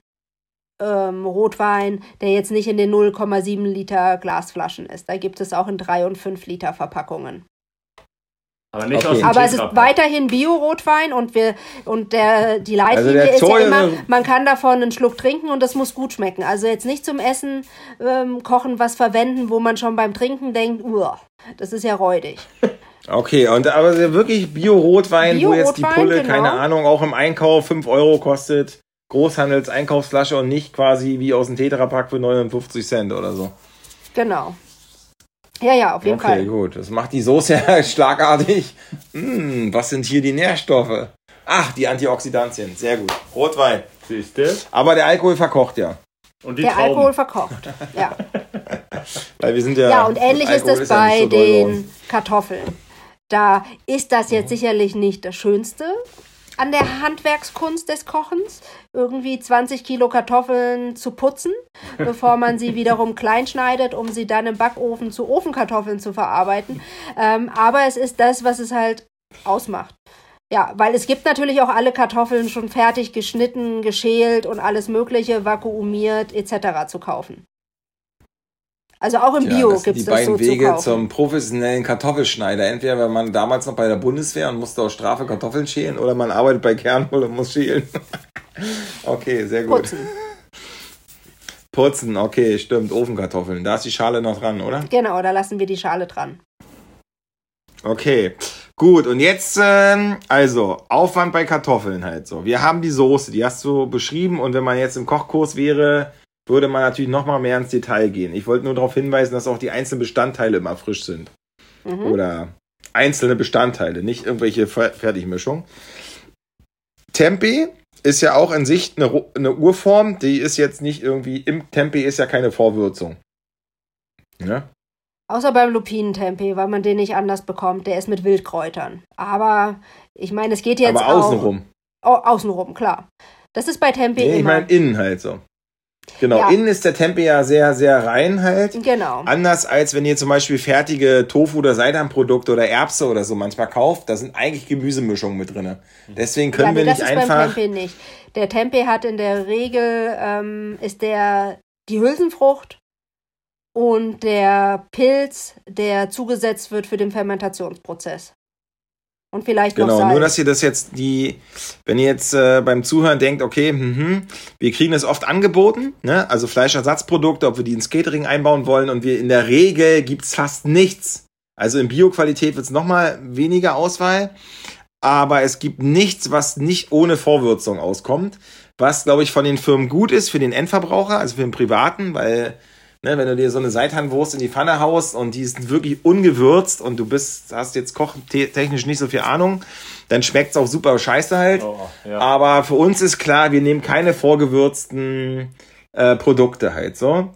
ähm, Rotwein, der jetzt nicht in den 0,7 Liter Glasflaschen ist. Da gibt es auch in 3 und 5 Liter Verpackungen. Aber nicht okay. aus dem Aber es ist weiterhin Bio-Rotwein und wir und der die Leitlinie also ist ja immer, man kann davon einen Schluck trinken und das muss gut schmecken. Also jetzt nicht zum Essen ähm, kochen was verwenden, wo man schon beim Trinken denkt, uah, das ist ja räudig. Okay, und aber wirklich Bio-Rotwein, Bio wo jetzt die Pulle, genau. keine Ahnung, auch im Einkauf 5 Euro kostet, Großhandels-Einkaufsflasche und nicht quasi wie aus dem Tetrapack für 59 Cent oder so. Genau. Ja, ja, auf jeden okay, Fall. Okay, gut. Das macht die Soße ja schlagartig. Hm, was sind hier die Nährstoffe? Ach, die Antioxidantien. Sehr gut. Rotwein. Siehst du? Aber der Alkohol verkocht ja. Und die Der Trauben. Alkohol verkocht. Ja. Weil wir sind ja. Ja, und ähnlich ist das bei so bei uns. den Kartoffeln. Da ist das jetzt sicherlich nicht das Schönste an der Handwerkskunst des Kochens, irgendwie 20 Kilo Kartoffeln zu putzen, bevor man sie wiederum klein schneidet, um sie dann im Backofen zu Ofenkartoffeln zu verarbeiten. Ähm, aber es ist das, was es halt ausmacht. Ja, weil es gibt natürlich auch alle Kartoffeln schon fertig geschnitten, geschält und alles Mögliche, vakuumiert etc. zu kaufen. Also auch im Ja, Bio gibt es die das beiden so zu Wege kaufen. zum professionellen Kartoffelschneider. Entweder war man damals noch bei der Bundeswehr und musste aus Strafe Kartoffeln schälen oder man arbeitet bei Kernwohl und muss schälen. okay, sehr gut. Putzen. Putzen, okay, stimmt. Ofenkartoffeln. Da ist die Schale noch dran, oder? Genau, da lassen wir die Schale dran. Okay, gut. Und jetzt, ähm, also, Aufwand bei Kartoffeln halt so. Wir haben die Soße, die hast du beschrieben. Und wenn man jetzt im Kochkurs wäre, würde man natürlich noch mal mehr ins Detail gehen. Ich wollte nur darauf hinweisen, dass auch die einzelnen Bestandteile immer frisch sind. Mhm. Oder einzelne Bestandteile, nicht irgendwelche Fer Fertigmischungen. Tempeh ist ja auch in sich eine, eine Urform, die ist jetzt nicht irgendwie, im Tempeh ist ja keine Vorwürzung. Ja? Außer beim Lupinentempeh, weil man den nicht anders bekommt. Der ist mit Wildkräutern. Aber ich meine, es geht jetzt Aber auch... außenrum. Oh, außenrum, klar. Das ist bei Tempeh Nee, ich immer. meine innen halt so. Genau, Ja. innen ist der Tempeh ja sehr, sehr rein halt. genau. Anders als wenn ihr zum Beispiel fertige Tofu- oder Seitanprodukte oder Erbse oder so manchmal kauft, da sind eigentlich Gemüsemischungen mit drin. Deswegen ja, können nee, wir das nicht ist beim einfach. Tempeh nicht. Der Tempeh hat in der Regel, ähm, ist der die Hülsenfrucht und der Pilz, der zugesetzt wird für den Fermentationsprozess. Und vielleicht noch Genau, Salz. nur dass ihr das jetzt die, wenn ihr jetzt äh, beim Zuhören denkt, okay, mhm, wir kriegen das oft angeboten, ne? also Fleischersatzprodukte, ob wir die ins Catering einbauen wollen und wir in der Regel gibt's fast nichts. Also in Bioqualität wird's noch mal weniger Auswahl, aber es gibt nichts, was nicht ohne Vorwürzung auskommt, was glaube ich von den Firmen gut ist für den Endverbraucher, also für den Privaten, weil Ne, wenn du dir so eine Seitanwurst in die Pfanne haust und die ist wirklich ungewürzt und du bist, hast jetzt kochtechnisch nicht so viel Ahnung, dann schmeckt's auch super scheiße halt. Oh, ja. Aber für uns ist klar, wir nehmen keine vorgewürzten äh, Produkte halt so.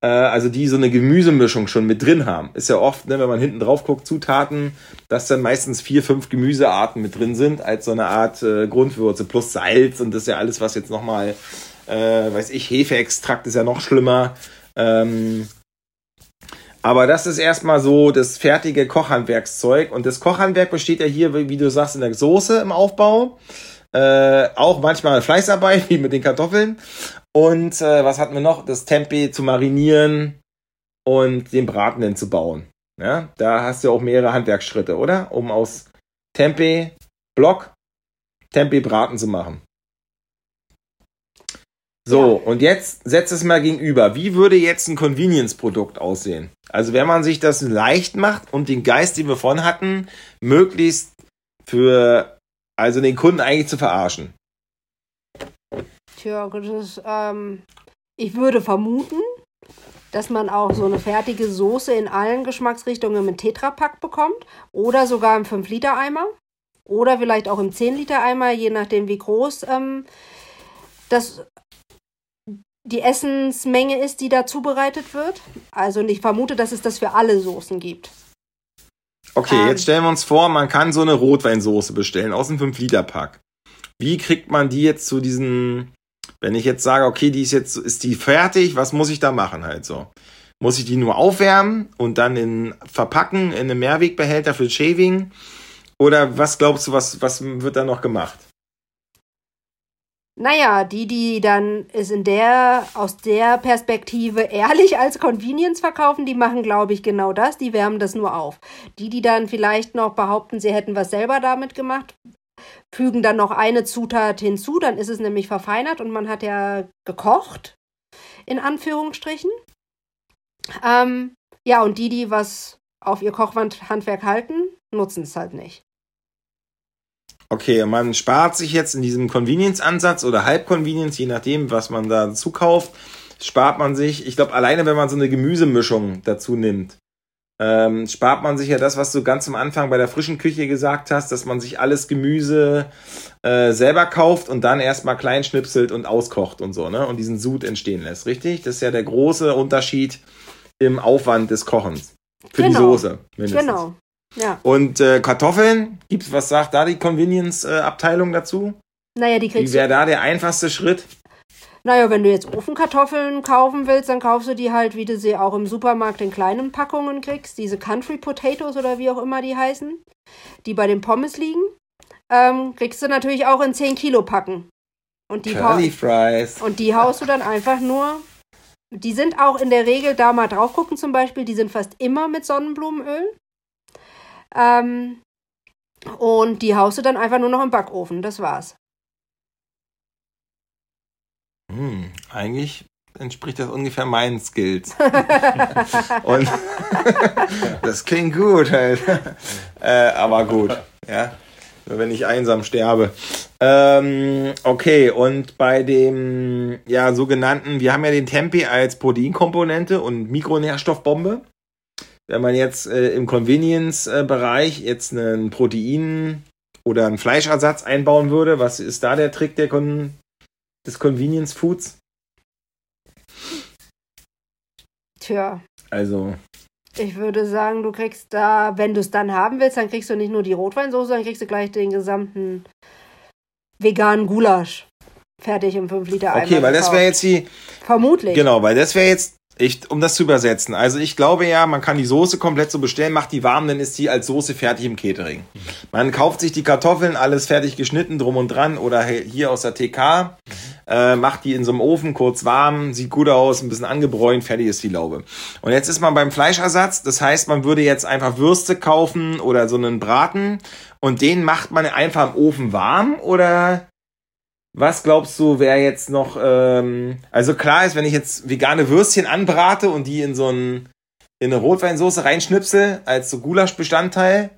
Äh, also die so eine Gemüsemischung schon mit drin haben. Ist ja oft, ne, wenn man hinten drauf guckt, Zutaten, dass dann meistens vier, fünf Gemüsearten mit drin sind, als so eine Art äh, Grundwürze plus Salz und das ist ja alles, was jetzt nochmal, äh, weiß ich, Hefeextrakt ist ja noch schlimmer. Ähm, aber das ist erstmal so das fertige Kochhandwerkszeug. Und das Kochhandwerk besteht ja hier, wie du sagst, in der Soße im Aufbau. Äh, auch manchmal Fleißarbeit, wie mit den Kartoffeln. Und äh, was hatten wir noch? Das Tempeh zu marinieren und den Braten dann zu bauen. Ja, da hast du auch mehrere Handwerksschritte, oder? Um aus Tempeh Block Tempeh Braten zu machen. So, und jetzt setzt es mal gegenüber. Wie würde jetzt ein Convenience-Produkt aussehen? Also wenn man sich das leicht macht und den Geist, den wir vorhin hatten, möglichst für, also den Kunden eigentlich zu verarschen. Tja, das ist, ähm, ich würde vermuten, dass man auch so eine fertige Soße in allen Geschmacksrichtungen im Tetrapack bekommt oder sogar im 5-Liter-Eimer oder vielleicht auch im 10-Liter-Eimer, je nachdem wie groß ähm, das die Essensmenge ist, die da zubereitet wird. Also ich vermute, dass es das für alle Soßen gibt. Okay, Ähm. jetzt stellen wir uns vor, man kann so eine Rotweinsoße bestellen aus dem 5-Liter-Pack. Wie kriegt man die jetzt zu diesen, wenn ich jetzt sage, okay, die ist jetzt, ist die fertig, was muss ich da machen halt so? Muss ich die nur aufwärmen und dann in verpacken in einen Mehrwegbehälter für Shaving? Oder was glaubst du, was, was wird da noch gemacht? Naja, die, die dann es in der, aus der Perspektive ehrlich als Convenience verkaufen, die machen, glaube ich, genau das. Die wärmen das nur auf. Die, die dann vielleicht noch behaupten, sie hätten was selber damit gemacht, fügen dann noch eine Zutat hinzu, dann ist es nämlich verfeinert und man hat ja gekocht, in Anführungsstrichen. Ähm, ja, und die, die was auf ihr Kochhandwerk halten, nutzen es halt nicht. Okay, man spart sich jetzt in diesem Convenience-Ansatz oder Halb-Convenience, je nachdem, was man da zukauft, spart man sich, ich glaube, alleine wenn man so eine Gemüsemischung dazu nimmt, ähm, spart man sich ja das, was du ganz am Anfang bei der frischen Küche gesagt hast, dass man sich alles Gemüse äh, selber kauft und dann erstmal klein schnipselt und auskocht und so, ne? Und diesen Sud entstehen lässt, richtig? Das ist ja der große Unterschied im Aufwand des Kochens. Für genau. die Soße, mindestens. Genau. Ja. Und äh, Kartoffeln, gibt's, was sagt da die Convenience-Abteilung dazu? Naja, die kriegst Wie wäre da der einfachste Schritt? Naja, wenn du jetzt Ofenkartoffeln kaufen willst, dann kaufst du die halt, wie du sie auch im Supermarkt in kleinen Packungen kriegst. Diese Country Potatoes oder wie auch immer die heißen, die bei den Pommes liegen. Ähm, kriegst du natürlich auch in 10 Kilo Packen. Und die, Curly Fries. und die haust du dann einfach nur. Die sind auch in der Regel, da mal drauf gucken zum Beispiel, die sind fast immer mit Sonnenblumenöl. Ähm, und die haust du dann einfach nur noch im Backofen. Das war's. Hm, eigentlich entspricht das ungefähr meinen Skills. Und das klingt gut halt. Äh, aber gut, ja. Nur wenn ich einsam sterbe. Ähm, okay, und bei dem ja sogenannten, wir haben ja den Tempi als Proteinkomponente und Mikronährstoffbombe. Wenn man jetzt äh, im Convenience-Bereich jetzt einen Protein oder einen Fleischersatz einbauen würde, was ist da der Trick der Kon des Convenience Foods? Tja. Also. Ich würde sagen, du kriegst da, wenn du es dann haben willst, dann kriegst du nicht nur die Rotweinsoße, dann kriegst du gleich den gesamten veganen Gulasch fertig im 5 Liter Eimer. Okay, weil das wäre jetzt die. Vermutlich. Genau, weil das wäre jetzt ich, um das zu übersetzen. Also ich glaube ja, man kann die Soße komplett so bestellen, macht die warm, dann ist die als Soße fertig im Catering. Man kauft sich die Kartoffeln, alles fertig geschnitten, drum und dran, oder hier aus der TK, äh, macht die in so einem Ofen kurz warm, sieht gut aus, ein bisschen angebräunt, fertig ist die Laube. Und jetzt ist man beim Fleischersatz, das heißt, man würde jetzt einfach Würste kaufen oder so einen Braten und den macht man einfach im Ofen warm oder was glaubst du, wer jetzt noch, ähm, also klar ist, wenn ich jetzt vegane Würstchen anbrate und die in so ein, in eine Rotweinsauce reinschnipsel als so Gulaschbestandteil,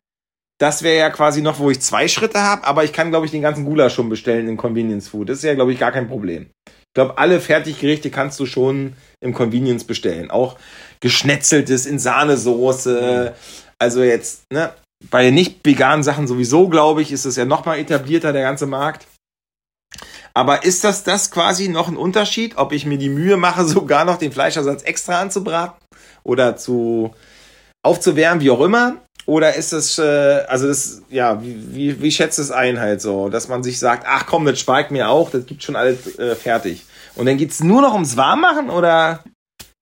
das wäre ja quasi noch, wo ich zwei Schritte habe, aber ich kann, glaube ich, den ganzen Gulasch schon bestellen in Convenience Food. Das ist ja, glaube ich, gar kein Problem. Ich glaube, alle Fertiggerichte kannst du schon im Convenience bestellen. Auch geschnetzeltes in Sahnesoße. Also jetzt, ne, bei nicht veganen Sachen sowieso, glaube ich, ist es ja noch mal etablierter, der ganze Markt. Aber ist das das quasi noch ein Unterschied, ob ich mir die Mühe mache, sogar noch den Fleischersatz extra anzubraten oder zu aufzuwärmen, wie auch immer? Oder ist das, äh, also das, ja, wie, wie, wie schätzt es ein halt so, dass man sich sagt, ach komm, das spart mir auch, das gibt schon alles äh, fertig. Und dann geht's nur noch ums Warmmachen oder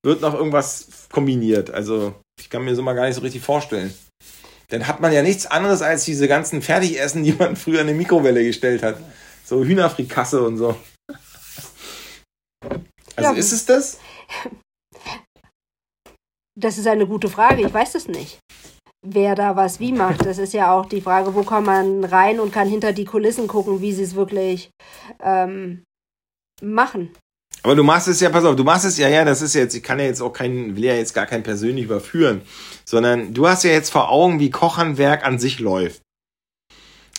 wird noch irgendwas kombiniert? Also ich kann mir so mal gar nicht so richtig vorstellen. Dann hat man ja nichts anderes als diese ganzen Fertigessen, die man früher in eine Mikrowelle gestellt hat. So Hühnerfrikasse und so. Also ja, ist es das? Das ist eine gute Frage. Ich weiß es nicht. Wer da was wie macht. Das ist ja auch die Frage, wo kommt man rein und kann hinter die Kulissen gucken, wie sie es wirklich ähm, machen. Aber du machst es ja, pass auf, du machst es ja, ja, das ist jetzt, ich kann ja jetzt auch keinen, will ja jetzt gar keinen persönlich überführen, sondern du hast ja jetzt vor Augen, wie Kochhandwerk an sich läuft.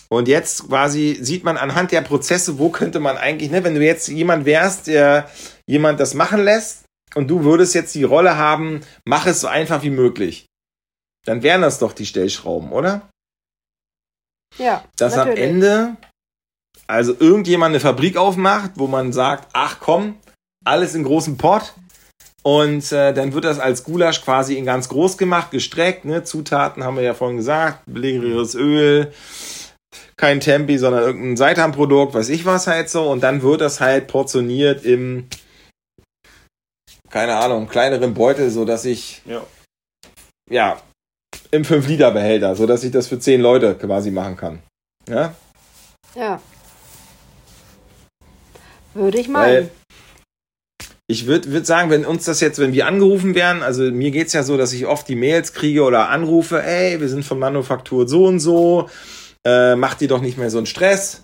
Und jetzt quasi sieht man anhand der Prozesse, wo könnte man eigentlich, ne, wenn du jetzt jemand wärst, der jemand das machen lässt und du würdest jetzt die Rolle haben, mach es so einfach wie möglich. Dann wären das doch die Stellschrauben, oder? Ja. Dass natürlich. am Ende also irgendjemand eine Fabrik aufmacht, wo man sagt, ach komm, alles in großen Pott. Und äh, dann wird das als Gulasch quasi in ganz groß gemacht, gestreckt. Ne? Zutaten haben wir ja vorhin gesagt, billigeres Öl, kein Tempi, sondern irgendein Seitanprodukt, weiß ich was halt so. Und dann wird das halt portioniert im, keine Ahnung, kleineren Beutel, so dass ich, ja, ja im 5-Liter-Behälter, so dass ich das für 10 Leute quasi machen kann. Ja? Ja. Würde ich meinen. ich würde würd sagen, wenn uns das jetzt, wenn wir angerufen werden, also mir geht's ja so, dass ich oft die Mails kriege oder anrufe, ey, wir sind von Manufaktur so und so, äh, macht ihr doch nicht mehr so einen Stress.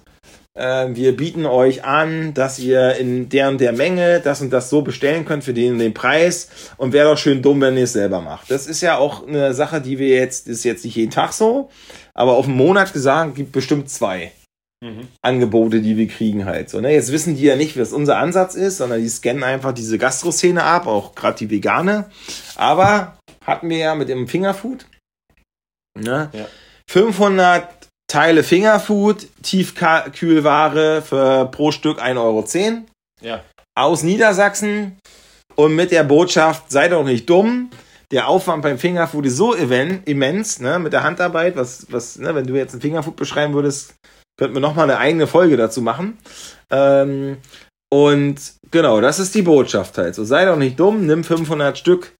Äh, wir bieten euch an, dass ihr in der und der Menge das und das so bestellen könnt für den und den Preis und wäre doch schön dumm, wenn ihr es selber macht. Das ist ja auch eine Sache, die wir jetzt, ist jetzt nicht jeden Tag so, aber auf einen Monat gesagt, gibt bestimmt zwei. Mhm. Angebote, die wir kriegen halt. So, ne? Jetzt wissen die ja nicht, was unser Ansatz ist, sondern die scannen einfach diese Gastroszene ab, auch gerade die vegane. Aber hatten wir ja mit dem Fingerfood. Ne? Ja. 500 Teile Fingerfood, Tiefkühlware für pro Stück 1,10 Euro Ja. aus Niedersachsen und mit der Botschaft, sei doch nicht dumm. Der Aufwand beim Fingerfood ist so immens, ne, mit der Handarbeit, was, was, ne, wenn du jetzt ein Fingerfood beschreiben würdest, könnten wir nochmal eine eigene Folge dazu machen. Ähm, und genau, das ist die Botschaft halt. So, sei doch nicht dumm, nimm 500 Stück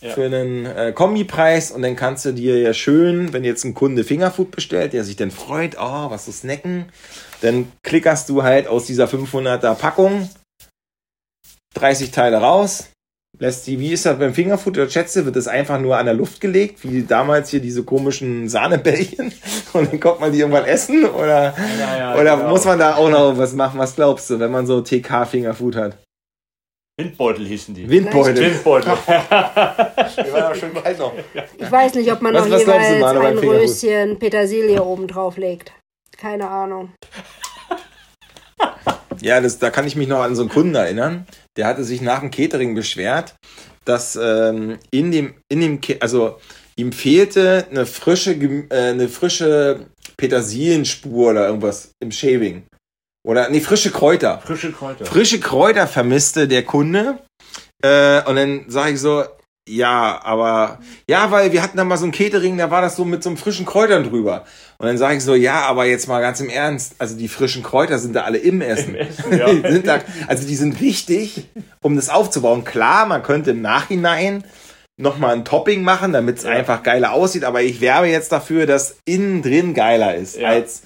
Ja. für einen äh, Kombipreis und dann kannst du dir ja schön, wenn jetzt ein Kunde Fingerfood bestellt, der sich dann freut, oh, was zu snacken, dann klickerst du halt aus dieser 500er Packung 30 Teile raus, lässt die, wie ist das beim Fingerfood oder Schätze, wird das einfach nur an der Luft gelegt, wie damals hier diese komischen Sahnebällchen und dann kommt man die irgendwann essen oder, Ja, ja, oder genau. muss man da auch noch was machen, was glaubst du, wenn man so TK Fingerfood hat? Windbeutel hießen die. Windbeutel. Windbeutel. Die waren schön kalt noch. Ich weiß nicht, ob man Was- noch was glaubst du, jeweils Manu, ein? Röschen Petersilie oben drauf legt. Keine Ahnung. Ja, das, da kann ich mich noch an so einen Kunden erinnern. Der hatte sich nach dem Catering beschwert, dass ähm, in dem, in dem, also ihm fehlte eine frische, äh, eine frische Petersilienspur oder irgendwas im Shaving. Oder, nee, frische Kräuter. Frische Kräuter. Frische Kräuter vermisste der Kunde. Äh, und dann sage ich so, ja, aber, ja, weil wir hatten da mal so ein Catering, da war das so mit so einem frischen Kräutern drüber. Und dann sage ich so, ja, aber jetzt mal ganz im Ernst, also die frischen Kräuter sind da alle im Essen. Essen, ja. Die da, also die sind wichtig, um das aufzubauen. Klar, man könnte im Nachhinein nochmal ein Topping machen, damit es Ja. einfach geiler aussieht, aber ich werbe jetzt dafür, dass innen drin geiler ist Ja. als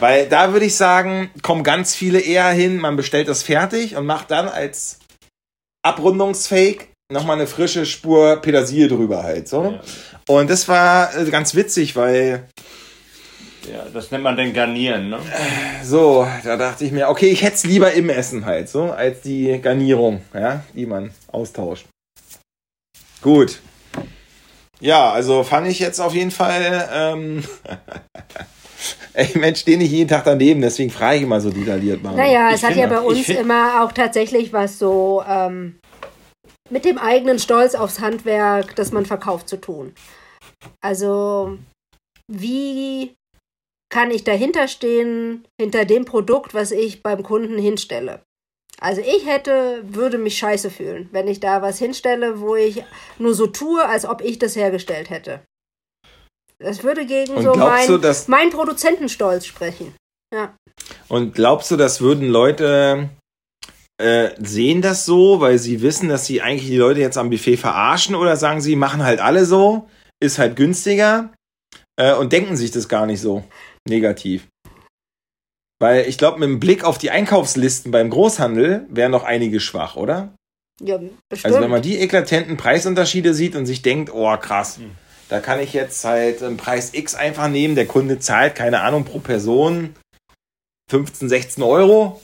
weil da würde ich sagen, kommen ganz viele eher hin, man bestellt das fertig und macht dann als Abrundungsfake nochmal eine frische Spur Petersilie drüber halt. So. Ja. Und das war äh, ganz witzig, weil Ja, das nennt man dann Garnieren, ne? so, da dachte ich mir, okay, ich hätte es lieber im Essen halt, so, als die Garnierung, ja, die man austauscht. Gut. Ja, also fand ich jetzt auf jeden Fall, ähm, ey, Mensch, stehe nicht jeden Tag daneben, deswegen frage ich immer so detailliert mal. Naja, Ich es hat ja bei uns immer auch tatsächlich was so ähm, mit dem eigenen Stolz aufs Handwerk, das man verkauft, zu tun. Also, wie kann ich dahinter stehen, hinter dem Produkt, was ich beim Kunden hinstelle? Also ich hätte, würde mich scheiße fühlen, wenn ich da was hinstelle, wo ich nur so tue, als ob ich das hergestellt hätte. Das würde gegen Und so mein, du, dass- mein Produzentenstolz sprechen. Ja. Und glaubst du, das würden Leute äh, sehen das so, weil sie wissen, dass sie eigentlich die Leute jetzt am Buffet verarschen oder sagen sie, machen halt alle so, ist halt günstiger äh, und denken sich das gar nicht so negativ? Weil ich glaube, mit dem Blick auf die Einkaufslisten beim Großhandel wären noch einige schwach, oder? Ja, bestimmt. Also wenn man die eklatanten Preisunterschiede sieht und sich denkt, oh krass, da kann ich jetzt halt einen Preis X einfach nehmen, der Kunde zahlt, keine Ahnung, pro Person 15, 16 Euro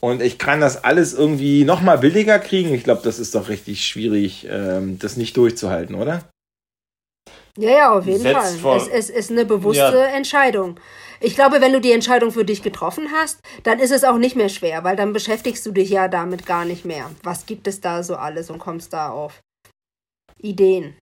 und ich kann das alles irgendwie nochmal billiger kriegen. Ich glaube, das ist doch richtig schwierig, ähm, das nicht durchzuhalten, oder? Ja, ja, auf jeden Setzt Fall. Es, es ist eine bewusste Ja. Entscheidung. Ich glaube, wenn du die Entscheidung für dich getroffen hast, dann ist es auch nicht mehr schwer, weil dann beschäftigst du dich ja damit gar nicht mehr. Was gibt es da so alles und kommst da auf Ideen.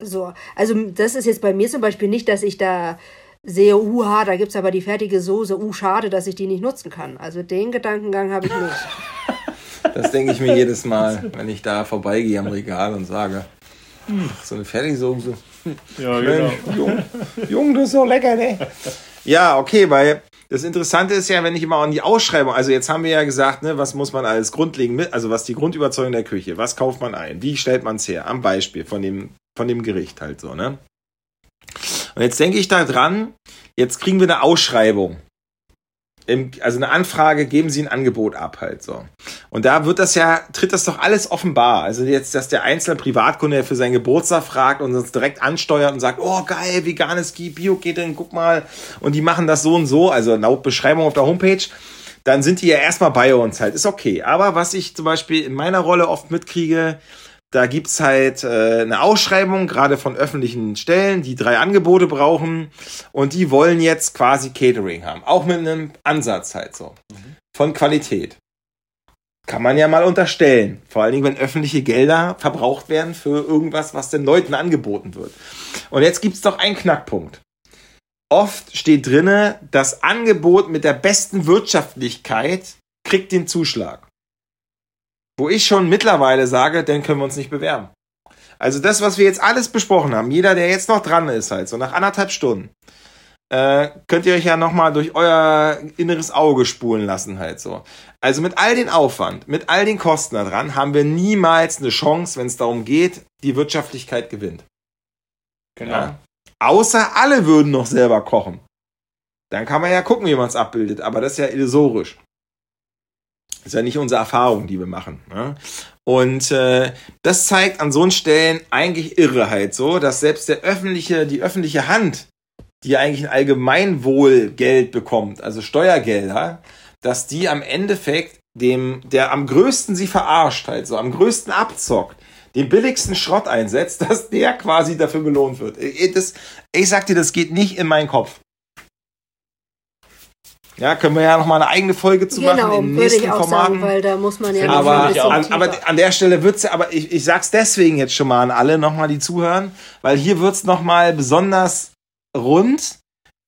So, also das ist jetzt bei mir zum Beispiel nicht, dass ich da sehe, uha, da gibt's aber die fertige Soße, uh, schade, dass ich die nicht nutzen kann. Also den Gedankengang habe ich nicht. Das denke ich mir jedes Mal, wenn ich da vorbeigehe am Regal und sage, ach, so eine Fertigsoße. Ja, Mensch, Jung, Jung, das ist so lecker, ne? Ja, okay, weil das Interessante ist ja, wenn ich immer an die Ausschreibung, also jetzt haben wir ja gesagt, ne, was muss man alles grundlegend mit, also was die Grundüberzeugung der Küche, was kauft man ein, wie stellt man es her, am Beispiel von dem, von dem Gericht halt so, ne? Und jetzt denke ich da dran, jetzt kriegen wir eine Ausschreibung. Im, also eine Anfrage, geben Sie ein Angebot ab halt so. Und da wird das ja, tritt das doch alles offenbar. Also jetzt, dass der einzelne Privatkunde für seinen Geburtstag fragt und uns direkt ansteuert und sagt, oh geil, veganes Ski, bio geht denn, guck mal. Und die machen das so und so, also laut Beschreibung auf der Homepage. Dann sind die ja erstmal bei uns halt, ist okay. Aber was ich zum Beispiel in meiner Rolle oft mitkriege, Da gibt's halt äh, eine Ausschreibung, gerade von öffentlichen Stellen, die drei Angebote brauchen und die wollen jetzt quasi Catering haben. Auch mit einem Ansatz halt so. Von Qualität. Kann man ja mal unterstellen. Vor allen Dingen, wenn öffentliche Gelder verbraucht werden für irgendwas, was den Leuten angeboten wird. Und jetzt gibt's doch einen Knackpunkt. Oft steht drinne, das Angebot mit der besten Wirtschaftlichkeit kriegt den Zuschlag. Wo ich schon mittlerweile sage, dann können wir uns nicht bewerben. Also das, was wir jetzt alles besprochen haben, jeder, der jetzt noch dran ist, halt so nach anderthalb Stunden, äh, könnt ihr euch ja nochmal durch euer inneres Auge spulen lassen, halt so. Also mit all den Aufwand, mit all den Kosten da dran, haben wir niemals eine Chance, wenn es darum geht, die Wirtschaftlichkeit gewinnt. Genau. Ja? Außer alle würden noch selber kochen. Dann kann man ja gucken, wie man es abbildet, aber das ist ja illusorisch. Das ist ja nicht unsere Erfahrung, die wir machen. Ne? Und äh, das zeigt an so Stellen eigentlich irre halt so, dass selbst der öffentliche, die öffentliche Hand, die ja eigentlich ein Allgemeinwohlgeld bekommt, also Steuergelder, dass die am Endeffekt dem, der am größten sie verarscht halt so, am größten abzockt, den billigsten Schrott einsetzt, dass der quasi dafür belohnt wird. Ich, das, ich sag dir, das geht nicht in meinen Kopf. Ja, können wir ja noch mal eine eigene Folge zu machen Genau, in den würde nächsten ich auch Formaten. sagen, weil da muss man ja aber, an, aber an der Stelle wird's ja, aber ich, ich sag's deswegen jetzt schon mal an alle nochmal, die zuhören, weil hier wird's noch mal besonders rund,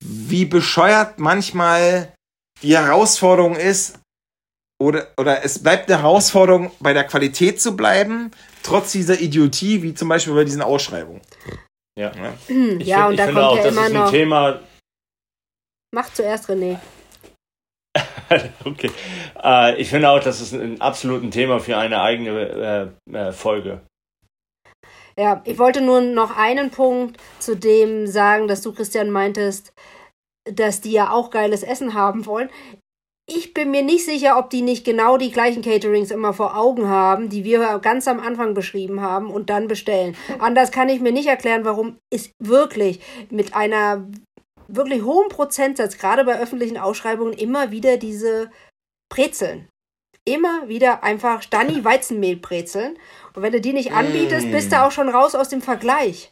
wie bescheuert manchmal die Herausforderung ist, oder, oder es bleibt eine Herausforderung, bei der Qualität zu bleiben, trotz dieser Idiotie, wie zum Beispiel bei diesen Ausschreibungen. Ja. Ja. Hm, Ich, ja, find- und ich da finde kommt auch, ja das immer ist ein noch. Thema. Mach zuerst René. okay. Äh, ich finde auch, das ist ein absolut ein Thema für eine eigene äh, äh, Folge. Ja, ich wollte nur noch einen Punkt zu dem sagen, dass du, Christian, meintest, dass die ja auch geiles Essen haben wollen. Ich bin mir nicht sicher, ob die nicht genau die gleichen Caterings immer vor Augen haben, die wir ganz am Anfang beschrieben haben und dann bestellen. Anders kann ich mir nicht erklären, warum es wirklich mit einer wirklich hohen Prozentsatz, gerade bei öffentlichen Ausschreibungen, immer wieder diese Brezeln. Immer wieder einfach Stani Weizenmehlbrezeln. Und wenn du die nicht anbietest, Mm. bist du auch schon raus aus dem Vergleich.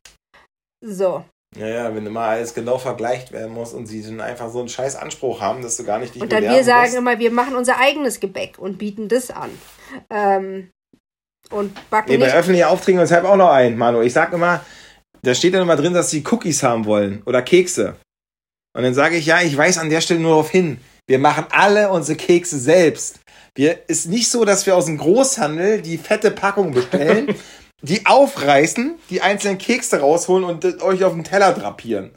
So. Ja, ja, wenn immer alles genau vergleicht werden muss und sie dann einfach so einen scheiß Anspruch haben, dass du gar nicht dich Und dann wir sagen musst. immer, wir machen unser eigenes Gebäck und bieten das an. Ähm, und backen Nee, bei öffentlichen Aufträgen uns halt auch noch ein, Manu. Ich sag immer, da steht dann immer drin, dass sie Cookies haben wollen oder Kekse. Und dann sage ich, ja, ich weiß an der Stelle nur darauf hin. Wir machen alle unsere Kekse selbst. Wir ist nicht so, dass wir aus dem Großhandel die fette Packung bestellen, die aufreißen, die einzelnen Kekse rausholen und euch auf den Teller drapieren.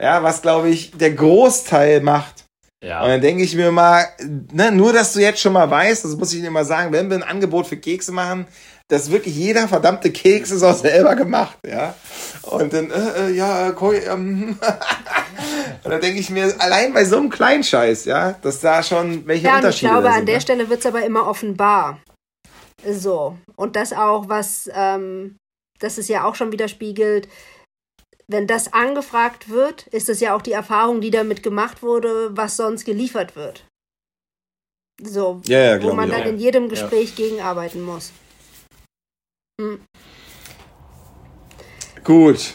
Ja, was glaube ich der Großteil macht. Und Ja. dann denke ich mir mal, ne, nur dass du jetzt schon mal weißt, das muss ich dir mal sagen, wenn wir ein Angebot für Kekse machen, dass wirklich jeder verdammte Keks ist auch selber gemacht, ja. Und dann, äh, äh, ja, äh, Koi, ähm, und dann denke ich mir, allein bei so einem kleinen Scheiß, ja, dass da schon welche Ja, und ich Unterschiede glaube, da an sind, der ne? Stelle wird es aber immer offenbar. So. Und das auch, was, ähm, das ist ja auch schon widerspiegelt, wenn das angefragt wird, ist es ja auch die Erfahrung, die damit gemacht wurde, was sonst geliefert wird. So, Ja, ja, wo man ich dann auch. in jedem Gespräch gegenarbeiten muss. Gut.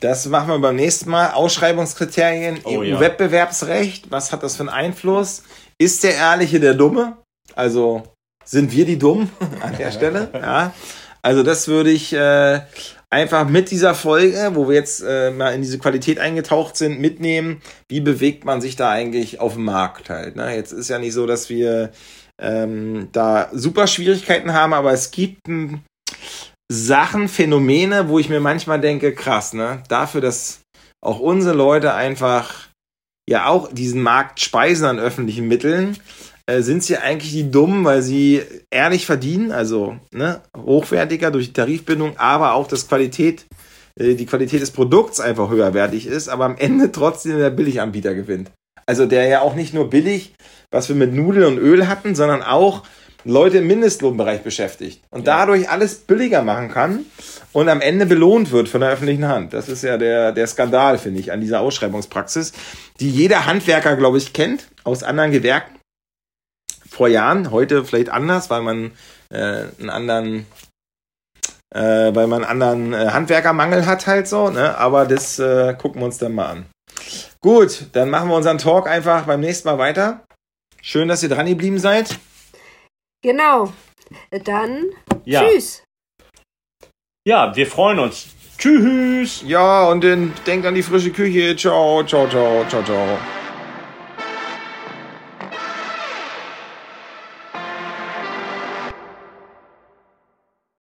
Das machen wir beim nächsten Mal. Ausschreibungskriterien, Oh, ja. EU-Wettbewerbsrecht. Was hat das für einen Einfluss? Ist der Ehrliche der Dumme? Also sind wir die Dummen an der Stelle? Ja. Also das würde ich äh, einfach mit dieser Folge, wo wir jetzt äh, mal in diese Qualität eingetaucht sind, mitnehmen. Wie bewegt man sich da eigentlich auf dem Markt halt? Ne? Jetzt ist ja nicht so, dass wir ähm, da super Schwierigkeiten haben, aber es gibt ein Sachen, Phänomene, wo ich mir manchmal denke, krass, ne? Dafür, dass auch unsere Leute einfach ja auch diesen Markt speisen an öffentlichen Mitteln, äh, sind sie eigentlich die Dummen, weil sie ehrlich verdienen, also ne, hochwertiger durch die Tarifbindung, aber auch das Qualität, äh, die Qualität des Produkts einfach höherwertig ist, aber am Ende trotzdem der Billiganbieter gewinnt. Also der ja auch nicht nur billig, was wir mit Nudeln und Öl hatten, sondern auch Leute im Mindestlohnbereich beschäftigt und dadurch alles billiger machen kann und am Ende belohnt wird von der öffentlichen Hand. Das ist ja der, der Skandal, finde ich, an dieser Ausschreibungspraxis, die jeder Handwerker, glaube ich, kennt aus anderen Gewerken vor Jahren, heute vielleicht anders, weil man äh, einen anderen, äh, weil man einen anderen äh, Handwerkermangel hat halt so, ne? Aber das äh, gucken wir uns dann mal an. Gut, dann machen wir unseren Talk einfach beim nächsten Mal weiter. Schön, dass ihr dran geblieben seid. Genau. Dann Ja. tschüss. Ja, wir freuen uns. Tschüss. Ja, und dann denkt an die frische Küche. Ciao, ciao, ciao, ciao, ciao.